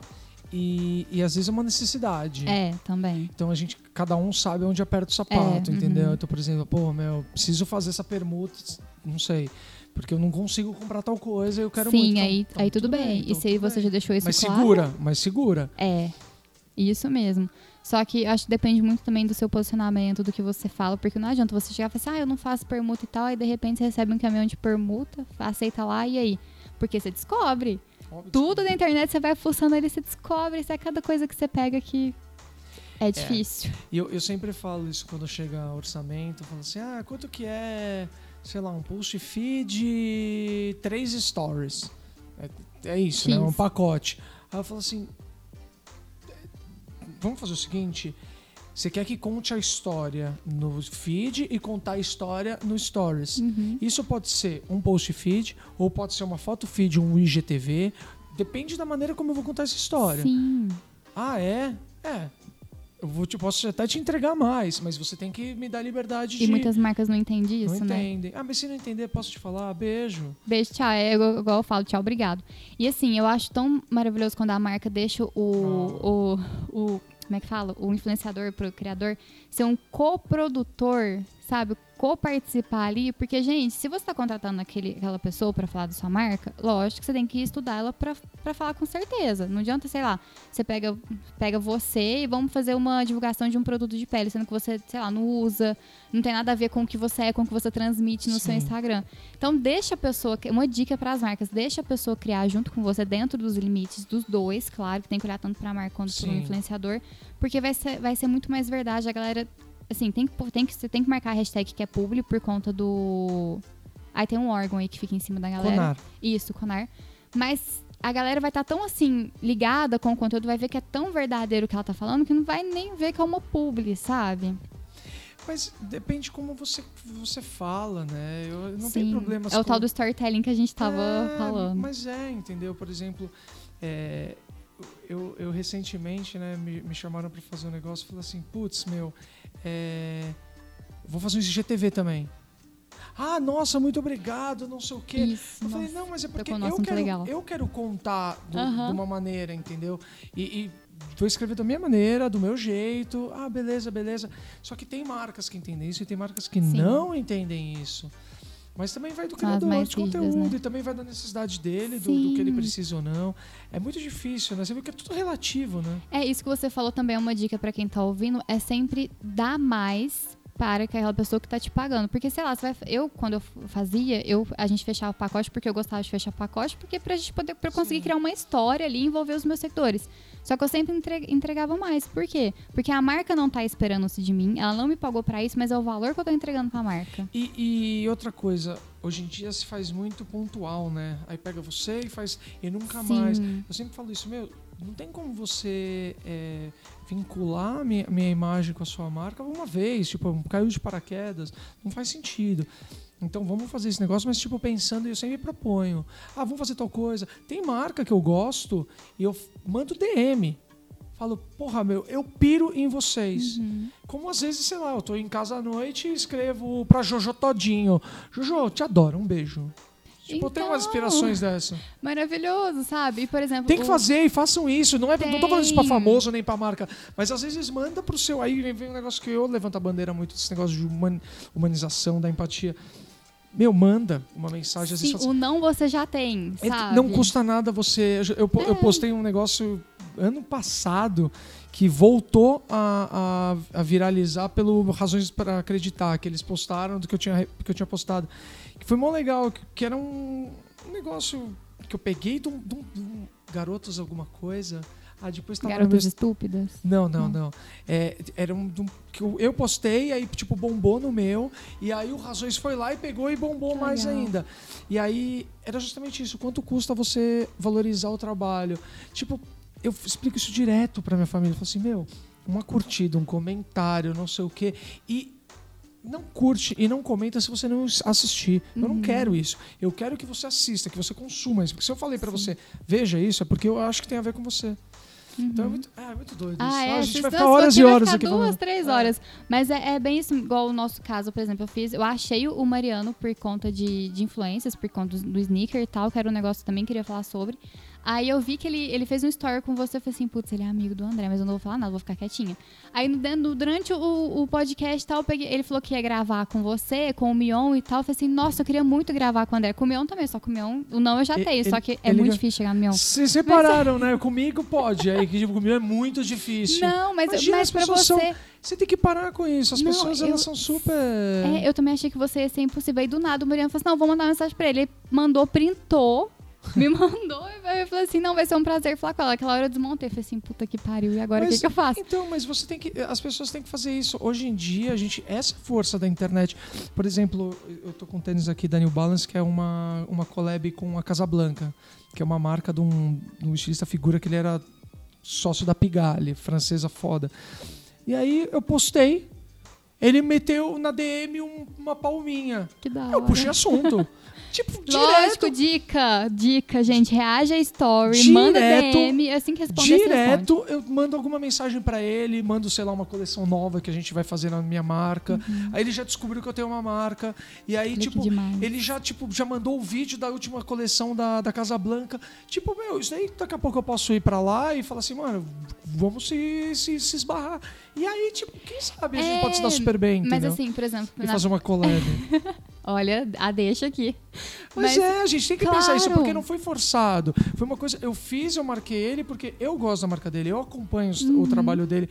e, e às vezes é uma necessidade. É, também. Então a gente, cada um sabe onde aperta o sapato, É, entendeu? uhum. Então, por exemplo, pô, meu, preciso fazer essa permuta, não sei, porque eu não consigo comprar tal coisa, eu quero Sim, muito. Então, aí, então, aí tudo bem. então e se tudo você bem. já deixou isso Mas claro? segura, mas segura. É, isso mesmo. Só que acho que depende muito também do seu posicionamento, do que você fala, porque não adianta você chegar e falar assim, ah, eu não faço permuta e tal, aí de repente você recebe um caminhão de permuta, aceita lá, e aí? Porque você descobre. Óbvio, Tudo na internet você vai fuçando ali, você descobre, isso é cada coisa que você pega que é difícil. E eu, eu sempre falo isso quando chega orçamento, eu falo assim, ah, quanto que é, sei lá, um post feed, três stories. É, é isso, né? X. Um pacote. Aí eu falo assim, vamos fazer o seguinte, você quer que conte a história no feed e contar a história no stories. Uhum. Isso pode ser um post feed ou pode ser uma foto feed, um IGTV. Depende da maneira como eu vou contar essa história. Sim. Ah, é? É. Eu vou, te, posso até te entregar mais, mas você tem que me dar liberdade E de. muitas marcas não entendem não isso, né? entendem. Ah, mas se não entender, posso te falar? Beijo. Beijo, tchau. É igual, eu falo, tchau, obrigado. E assim, eu acho tão maravilhoso quando a marca deixa o. o, o como é que fala? O influenciador pro criador ser um coprodutor, sabe? Co-participar ali. Porque, gente, se você tá contratando aquele, aquela pessoa pra falar da sua marca, lógico que você tem que estudar ela pra falar com certeza. Não adianta, sei lá, você pega, pega você e vamos fazer uma divulgação de um produto de pele, sendo que você, sei lá, não usa, não tem nada a ver com o que você é, com o que você transmite no seu Sim. Instagram. Então deixa a pessoa, uma dica para as marcas, deixa a pessoa criar junto com você dentro dos limites dos dois, claro, que tem que olhar tanto para a marca quanto para o influenciador, porque vai ser, vai ser muito mais verdade. A galera, assim, tem que, tem que, você tem que marcar a hashtag que é publi por conta do. Aí tem um órgão aí que fica em cima da galera. Conar. Isso, Conar. Mas a galera vai estar tão assim, ligada com o conteúdo, vai ver que é tão verdadeiro o que ela tá falando, que não vai nem ver que é uma publi, sabe? Mas depende como você, você fala, né? Eu, não Sim. tem problema. É o tal do storytelling que a gente tava É, falando. Mas é, entendeu? Por exemplo, é, eu, eu recentemente, né, me, me chamaram pra fazer um negócio e falaram assim, putz, meu, é, vou fazer um IGTV também. Ah, nossa, muito obrigado, não sei o quê. Isso. Eu falei, nossa. não, mas é porque eu quero, eu quero contar do- de uma maneira, entendeu? E, e vou escrever da minha maneira, do meu jeito. Ah, beleza, beleza. Só que tem marcas que entendem isso e tem marcas que Sim. não entendem isso. Mas também vai do criador de conteúdo né? e também vai da necessidade dele, do, do que ele precisa ou não. É muito difícil, né? Você vê que é tudo relativo, né? É isso que você falou também, é uma dica pra quem tá ouvindo, é sempre dar mais para aquela pessoa que tá te pagando. Porque, sei lá, você vai, eu, quando eu fazia, eu, a gente fechava o pacote porque eu gostava de fechar o pacote, porque pra gente poder, pra eu conseguir Sim. criar uma história ali e envolver os meus seguidores. Só que eu sempre entre- entregava mais. Por quê? Porque a marca não tá esperando isso de mim, ela não me pagou pra isso, mas é o valor que eu tô entregando pra marca. E, e outra coisa, hoje em dia se faz muito pontual, né? Aí pega você e faz. E nunca mais. Sim. Eu sempre falo isso, meu, não tem como você é, vincular a minha, minha imagem com a sua marca uma vez, tipo, caiu de paraquedas, não faz sentido. Então vamos fazer esse negócio, mas tipo, pensando, e eu sempre proponho. Ah, vamos fazer tal coisa. Tem marca que eu gosto e eu mando DM. Falo, porra, meu, eu piro em vocês. Uhum. Como às vezes, sei lá, eu tô em casa à noite e escrevo pra Jojo Todinho. Jojo, te adoro, um beijo. Tipo, Então. umas inspirações dessa. Maravilhoso, sabe? E, por exemplo. Tem que o- fazer e façam isso. Não, é, não tô falando isso pra Tem. famoso nem pra marca. Mas às vezes manda pro seu. Aí vem- vem um negócio que eu levanto a bandeira muito desse negócio de human- humanização, da empatia. Meu, manda uma mensagem. Sim, assim, o não você já tem, É, sabe? Não custa nada você. Eu, eu, eu postei um negócio ano passado que voltou a, a- a viralizar pelo Razões para Acreditar, que eles postaram do que eu tinha, que eu tinha postado. Que foi mó legal, que, que era um, um negócio que eu peguei de um, de um- de um garotos alguma coisa. Ah, depois tava meu Garotas estúpidas. não, não, não. É, era um, um- que eu, eu postei, aí tipo bombou no meu, e aí o Razões foi lá e pegou e bombou Que mais legal. ainda. E aí era justamente isso, quanto custa você valorizar o trabalho? Tipo, eu explico isso direto pra minha família, eu falo assim, meu, uma curtida, um comentário, não sei o quê, e não curte e não comenta se você não assistir. Eu Uhum. não quero isso. Eu quero que você assista, que você consuma isso. Porque se eu falei pra você, veja isso, é porque eu acho que tem a ver com você. Então é muito, é muito doido isso. Ah, é. a gente vai ficar horas e horas aqui duas, três É. horas. Mas é, é bem isso, igual o nosso caso, por exemplo, eu fiz, eu achei o Mariano por conta de, de influências, por conta do, do sneaker e tal, que era um negócio que eu também queria falar sobre. Aí eu vi que ele, ele fez um story com você, eu falei assim, putz, ele é amigo do André, mas eu não vou falar nada, vou ficar quietinha. Aí no, durante o, o podcast e tal, peguei- ele falou que ia gravar com você, com o Mion e tal. Eu falei assim, nossa, eu queria muito gravar com o André. Com o Mion também, só com o Mion, o não eu já tenho, ele- só que é muito ga- difícil chegar no Mion. Se separaram, né? Comigo pode. Aí que comigo é muito difícil. Não, mas, Imagina, mas as pra você. são- Você tem que parar com isso. As Não, pessoas, eu- elas são super. É, eu também achei que você ia ser impossível. Aí do nada o Mariano falou assim: não, vou mandar uma mensagem pra ele. Ele mandou, printou, me mandou. E falei assim: não, vai ser um prazer falar com ela. Aquela hora eu desmontei. Eu falei assim: puta que pariu. E agora o que, que eu faço? Então, mas você tem que. As pessoas têm que fazer isso. Hoje em dia, a gente. Essa força da internet. Por exemplo, eu tô com um tênis aqui da New Balance, que é uma, uma collab com a Casablanca, que é uma marca de um, de um estilista figura que ele era sócio da Pigalle, francesa foda. E aí eu postei. Ele meteu na DM um- uma palminha. Que da hora. Eu puxei assunto. tipo, Lógico, direto. dica, dica, gente. Reage a story, Direto, manda DM, assim que responder, você responde. Direto, eu mando alguma mensagem pra ele, mando, sei lá, uma coleção nova que a gente vai fazer na minha marca. Aí ele já descobriu que eu tenho uma marca. E aí, Olha que tipo, demais. ele já, tipo, já mandou o vídeo da última coleção da, da Casa Blanca. Tipo, meu, isso aí daqui a pouco eu posso ir pra lá e falar assim, mano, vamos se, se, se esbarrar. E aí, tipo, quem sabe a gente É, pode se dar super bem, Mas entendeu? assim, por exemplo, e na- fazer uma collab. olha, a deixa aqui. Mas, Mas- é, a gente tem que pensar isso, claro. porque não foi forçado. Foi uma coisa. Eu fiz, eu marquei ele, porque eu gosto da marca dele, eu acompanho Uhum. o trabalho dele.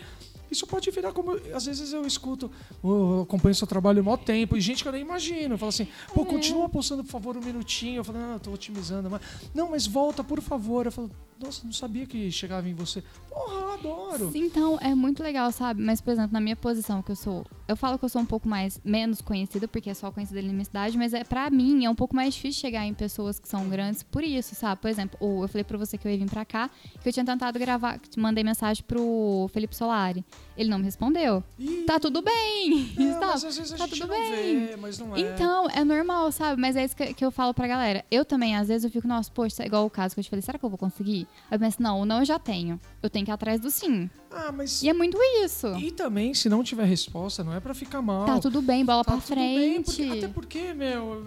Isso pode virar como. Às vezes eu escuto, "Oh, eu acompanho seu trabalho há maior tempo, e gente que eu nem imagino. Fala assim, pô, É. continua postando, por favor, um minutinho. Eu falo, não, eu tô otimizando. Mas... Não, mas volta, por favor. Eu falo, nossa, não sabia que chegava em você. Porra, eu adoro. Sim, Então, é muito legal, sabe? Mas, por exemplo, na minha posição, que eu sou. Eu falo que eu sou um pouco mais. menos conhecida, porque é só conhecida ali na minha cidade, mas é pra mim é um pouco mais difícil chegar em pessoas que são grandes por isso, sabe? Por exemplo, eu falei pra você que eu ia vir pra cá, que eu tinha tentado gravar, mandei mensagem pro Felipe Solari. Ele não me respondeu. Ih, Tá tudo bem! é, sabe? mas às vezes a Tá gente tudo não bem. vê, mas não é. Então, é normal, sabe? Mas é isso que, que eu falo pra galera. Eu também, às vezes, eu fico, nossa, poxa, igual o caso que eu te falei, será que eu vou conseguir? Aí eu penso, não, o não eu já tenho. Eu tenho que ir atrás do sim. Ah, mas. E é muito isso. E também, se não tiver resposta, não é pra ficar mal. Tá tudo bem, bola Tá pra tudo bem, frente. porque- até porque, meu,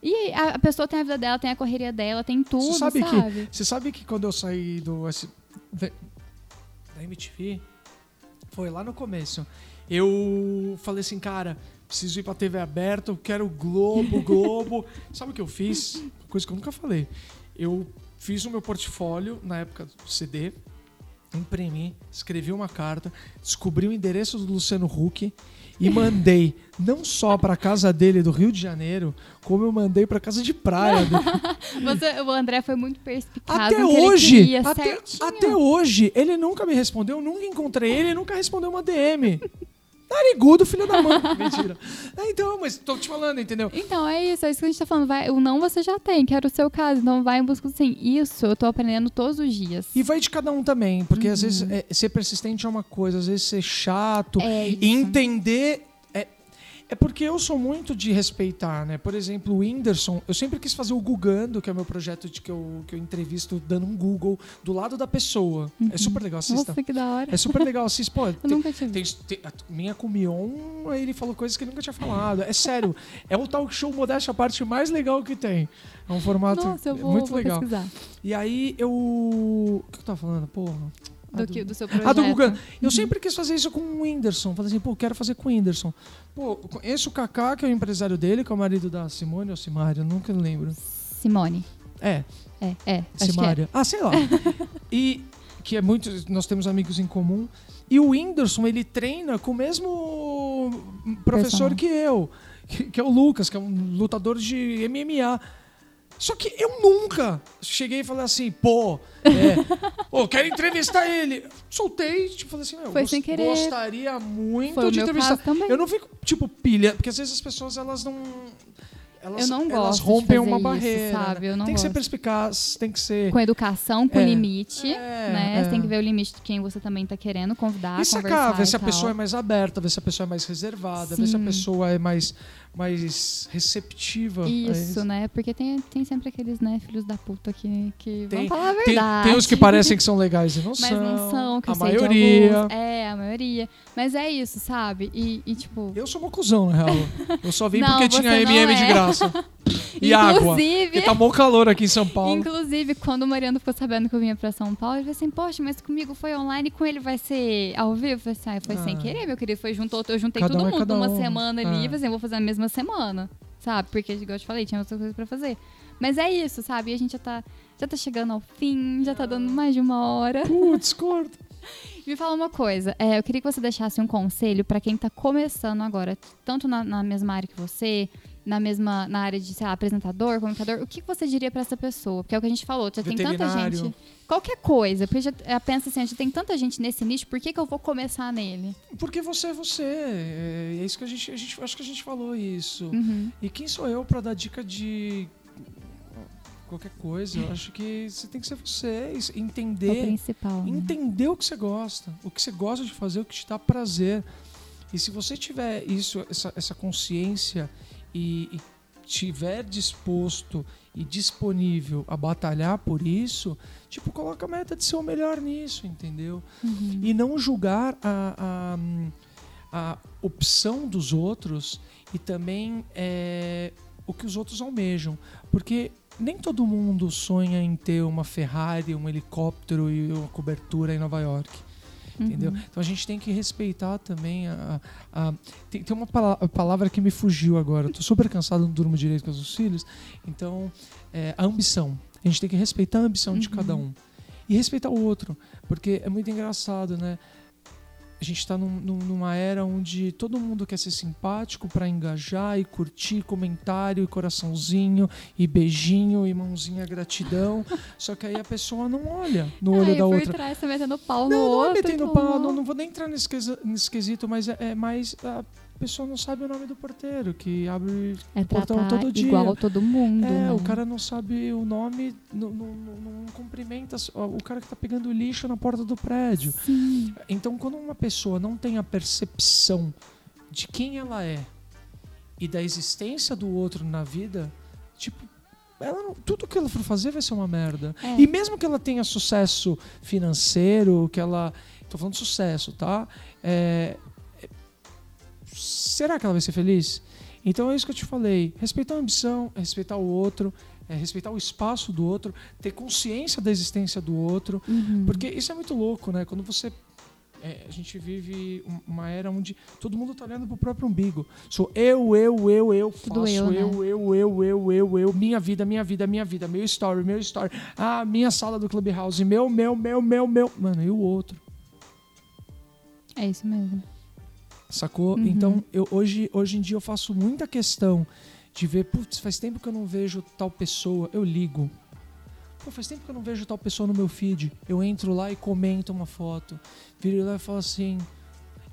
E a, a pessoa tem a vida dela, tem a correria dela, tem tudo, Você sabe, sabe? que você sabe que quando eu saí do da MTV foi lá no começo. Eu falei assim, cara, preciso ir pra TV aberta, eu quero Globo, Globo. sabe o que eu fiz? Coisa que eu nunca falei. Eu fiz o meu portfólio na época do CD, imprimi, escrevi uma carta, descobri o endereço do Luciano Huck e mandei não só pra casa dele do Rio de Janeiro, como eu mandei pra casa de praia. Você- o André foi muito perspicaz Até hoje, até, até hoje, ele nunca me respondeu, nunca encontrei ele, nunca respondeu uma DM. Narigudo, filho da mãe. Mentira. É, então, mas tô te falando, entendeu? Então, é isso, é isso que a gente tá falando. Vai, o não você já tem, que era o seu caso. Então vai em busca do sim. Isso eu tô aprendendo todos os dias. E vai de cada um também, porque às vezes é, ser persistente é uma coisa, às vezes ser chato É e entender. É, É porque eu sou muito de respeitar, né? Por exemplo, o Whindersson, eu sempre quis fazer o Gugando, que é o meu projeto de que eu, que eu entrevisto dando um Google do lado da pessoa. É super legal, assista. Nossa, que da hora. É super legal, assista. Pô, Eu tem- nunca tive. tem, tem, a minha com o Mion, ele falou coisas que ele nunca tinha falado. É sério, é o talk show modéstia a parte mais legal que tem. É um formato Nossa, eu vou, muito vou legal. pesquisar. E aí eu. O que eu tava falando? Porra. Ah, Do, que, do seu projeto. ah, do. Uhum. Eu sempre quis fazer isso com o Whindersson. Falei assim, pô, quero fazer com o Whindersson. Pô, conheço o Kaká, que é o empresário dele, que é o marido da Simone ou Simária, nunca lembro. Simone. É, É, é. É. Simária. Ah, sei lá. e que é muito. Nós temos amigos em comum. E o Whindersson, ele treina com o mesmo professor Personal. que eu, que, que é o Lucas, que é um lutador de MMA. Só que eu nunca cheguei e falei assim, pô, é, pô, quero entrevistar ele. Soltei, tipo, falei assim, eu Foi sem querer. gostaria muito Foi de entrevistar. Eu não fico, tipo, pilha, porque às vezes as pessoas, elas não. Elas, Eu não elas gosto de rompem uma isso, barreira. sabe? né? Eu não tem que ser gosto. perspicaz, tem que ser. Com educação, com É. limite, É, né? é. Você tem que ver o limite de quem você também tá querendo convidar, E sacar, ver se a pessoa é mais aberta, ver se a pessoa é mais reservada, ver se a Sim. pessoa é mais, mais receptiva. a Isso, né? Porque tem, tem sempre aqueles, né, filhos da puta que, que Tem- vão falar a Tem, verdade. tem os que parecem que são legais e não Mas são. não são, que a eu sei de maioria. alguns. É, a maioria. Mas é isso, sabe? E, e, tipo... Eu sou uma cuzão, na real. Eu só vim Não, porque tinha MM de é. graça. E água. Inclusive... Porque tá bom calor aqui em São Paulo. Inclusive, quando o Mariano ficou sabendo que eu vinha pra São Paulo, ele falou assim, poxa, mas comigo foi online com ele vai ser ao vivo? Eu falei assim, ah, foi sem Ah. querer, meu querido. Foi juntou, eu juntei Cada todo um é mundo numa um. semana ali, Ah. e falei assim, eu vou fazer na mesma semana, sabe? Porque, igual eu te falei, tinha outras coisas pra fazer. Mas é isso, sabe? E a gente já tá, já tá chegando ao fim, já tá dando mais de uma hora. Putz, corta. Me fala uma coisa, é, eu queria que você deixasse um conselho pra quem tá começando agora, tanto na, na mesma área que você, na mesma na área de, sei lá, apresentador, comunicador, o que você diria pra essa pessoa? Porque é o que a gente falou, já tem tanta gente. Qualquer coisa, porque já é, pensa assim, já tem tanta gente nesse nicho, por que, que eu vou começar nele? Porque você é você. É é isso que a gente, a gente. Acho que a gente falou isso. Uhum. E quem sou eu pra dar dica de qualquer coisa? Eu acho que você tem que ser você, e É o entender, principal. né? entender o que você gosta, o que você gosta de fazer, o que te dá prazer. E se você tiver isso, essa, essa consciência e, e tiver disposto e disponível a batalhar por isso, tipo, coloca a meta de ser o melhor nisso, entendeu? Uhum. E não julgar a, a, a opção dos outros e também é, o que os outros almejam. Porque nem todo mundo sonha em ter uma Ferrari, um helicóptero e uma cobertura em Nova York. Entendeu? Uhum. Então a gente tem que respeitar também a. a- tem, tem uma pala- palavra que me fugiu agora. Eu tô super cansado, não durmo direito com os filhos. Então, é, a ambição. A gente tem que respeitar a ambição de Uhum. cada um. E respeitar o outro. Porque é muito engraçado, né? A gente está numa era onde todo mundo quer ser simpático para engajar e curtir comentário e coraçãozinho e beijinho e mãozinha gratidão. Só que aí a pessoa não olha no olho Aí da por outra. trás tá metendo pau no Não, não outro. é metendo que pau, não, não vou nem entrar nesse, quesi- nesse quesito, mas é, é mais a pessoa não sabe o nome do porteiro, que abre É o portão todo dia. igual todo mundo. É, né? o cara não sabe o nome, não, não, não- cumprimenta o cara que tá pegando lixo na porta do prédio. Sim. Então, quando uma pessoa não tem a percepção de quem ela é e da existência do outro na vida, tipo, ela não- tudo que ela for fazer vai ser uma merda. É. E mesmo que ela tenha sucesso financeiro, que ela. Tô falando de sucesso, tá? É, será que ela vai ser feliz? Então é isso que eu te falei. Respeitar a ambição, é respeitar o outro, é respeitar o espaço do outro, ter consciência da existência do outro. Uhum. Porque isso é muito louco, né? Quando você. é, a gente vive um- uma era onde todo mundo tá olhando pro próprio umbigo. Sou eu, eu, eu, eu, faço Tudo eu, eu, né? eu, eu, eu, eu, eu, eu, minha vida, minha vida, minha vida, meu story, meu story. Ah, minha sala do Clubhouse, meu, meu, meu, meu, meu. Mano, e o outro? É isso mesmo. Sacou? Uhum. Então, eu, hoje, hoje em dia eu faço muita questão de ver, putz, faz tempo que eu não vejo tal pessoa, eu ligo. Pô, faz tempo que eu não vejo tal pessoa no meu feed. Eu entro lá e comento uma foto. Viro lá e falo assim.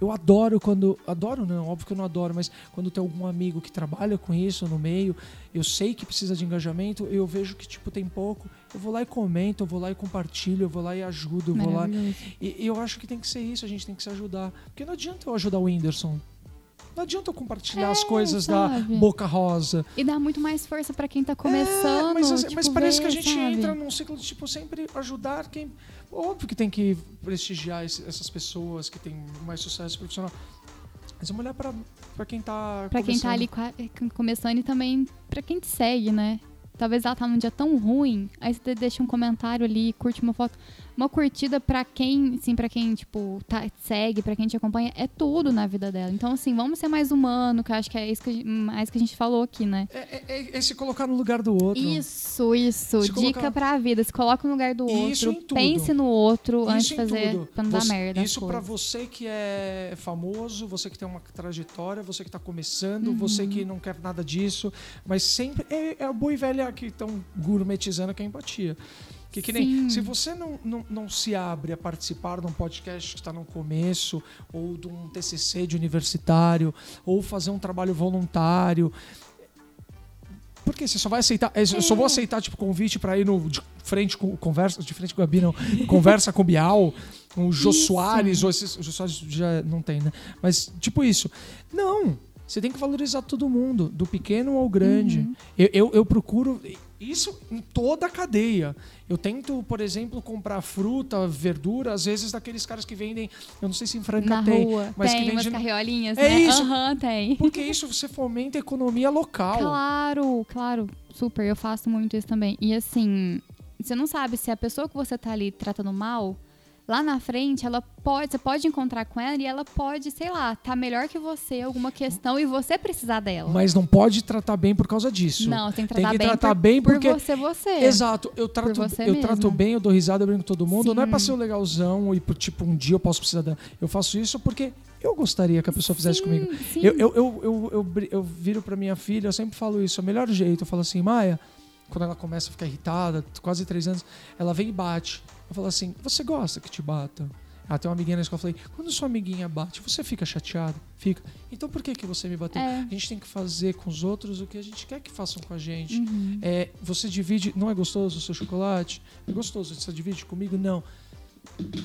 Eu adoro quando. Adoro não, óbvio que eu não adoro, mas quando tem algum amigo que trabalha com isso no meio, eu sei que precisa de engajamento, eu vejo que tipo tem pouco, eu vou lá e comento, eu vou lá e compartilho, eu vou lá e ajudo, eu vou lá e, e eu acho que tem que ser isso, a gente tem que se ajudar. Porque não adianta eu ajudar o Whindersson. Não adianta eu compartilhar É, as coisas da sabe? boca rosa. E dá muito mais força pra quem tá É, começando. mas, tipo, mas parece que a ver, gente sabe? entra num ciclo de tipo sempre ajudar quem. Óbvio que tem que prestigiar esse- essas pessoas que têm mais sucesso profissional. Mas vamos olhar pra quem tá. Pra quem tá ali começando e também pra quem te segue, né? Talvez ela tá num dia tão ruim, aí você deixa um comentário ali, curte uma foto. Uma curtida pra quem, assim, pra quem, tipo, tá, segue, pra quem te acompanha, é tudo na vida dela. Então, assim, vamos ser mais humano, que eu acho que é isso que, mais que a gente falou aqui, né? É, é- é- é se colocar no lugar do outro. Isso, isso. Se Dica colocar- pra vida. Se coloca no lugar do Isso outro. Pense no outro antes de Isso fazer. tudo. Pra não dar merda. Isso pra coisas. você que é famoso, você que tem uma trajetória, você que tá começando, Uhum. você que não quer nada disso, mas sempre é, é a boa e velha que estão gourmetizando que é a empatia. Que, que nem, se você não, não, não se abre a participar de um podcast que está no começo, ou de um TCC de universitário, ou fazer um trabalho voluntário, por que você só vai aceitar? Eu só vou aceitar tipo convite para ir no de frente com conversa, de frente com a Gabi, não, conversa com o Bial, com o Jô Isso. Soares, ou esses, o Jô Soares já não tem, né? Mas tipo isso. Não, você tem que valorizar todo mundo, do pequeno ao grande. Uhum. Eu, eu, eu procuro isso em toda a cadeia. Eu tento, por exemplo, comprar fruta, verdura, às vezes daqueles caras que vendem, eu não sei se em Franca Na tem, rua. mas tem que umas vende carriolinhas, É né? isso. Aham, tem. porque isso você fomenta a economia local. Claro, claro. Super, eu faço muito isso também. E assim, você não sabe se a pessoa que você tá ali tratando mal, lá na frente, ela pode, você pode encontrar com ela e ela pode, sei lá, tá melhor que você, alguma questão, e você precisar dela. Mas não pode tratar bem por causa disso. não, tem que tem tratar que bem, tratar por, bem por porque- você, você. Exato, eu trato, eu mesmo. trato bem, eu dou risada, eu brinco com todo mundo. Não é Sim. ser o legalzão e por tipo um dia eu posso precisar da. Eu faço isso porque eu gostaria que a pessoa fizesse Sim, comigo. sim. Eu, eu, eu, eu, eu, eu viro pra minha filha, eu sempre falo isso, é o melhor jeito. Eu falo assim, Maia, quando ela começa a ficar irritada, quase três anos, ela vem e bate. Eu falo assim, você gosta que te bata? Ela tem uma amiguinha na escola, eu falei, quando sua amiguinha bate, você fica chateado? Fica. Então por que, que você me bateu? É. A gente tem que fazer com os outros o que a gente quer que façam com a gente. Uhum. É, você divide. Não é gostoso o seu chocolate? É gostoso. Você divide comigo? Não.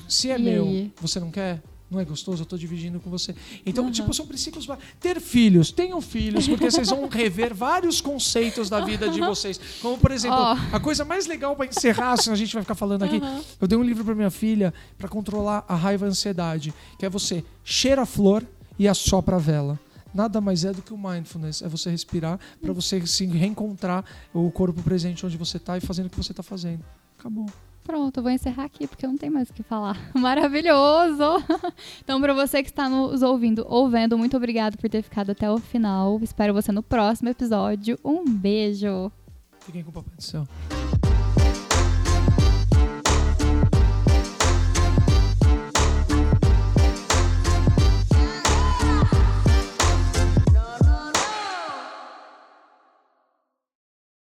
Se é E meu, aí? você não quer? Não é gostoso? Eu tô dividindo com você. Então, Aham. tipo, são princípios. Ter filhos, tenham filhos, porque vocês vão rever vários conceitos da vida de vocês. Como, por exemplo, Ó. a coisa mais legal para encerrar, se a gente vai ficar falando aqui. Aham. Eu dei um livro para minha filha para controlar a raiva e a ansiedade, que é você cheira a flor e assopra a vela. Nada mais é do que o mindfulness, é você respirar para você se reencontrar o corpo presente onde você tá e fazendo o que você tá fazendo. Acabou. Pronto, eu vou encerrar aqui porque eu não tenho mais o que falar. Maravilhoso! Então, para você que está nos ouvindo ou vendo, muito obrigado por ter ficado até o final. Espero você no próximo episódio. Um beijo! Fiquem com o Papai do Céu.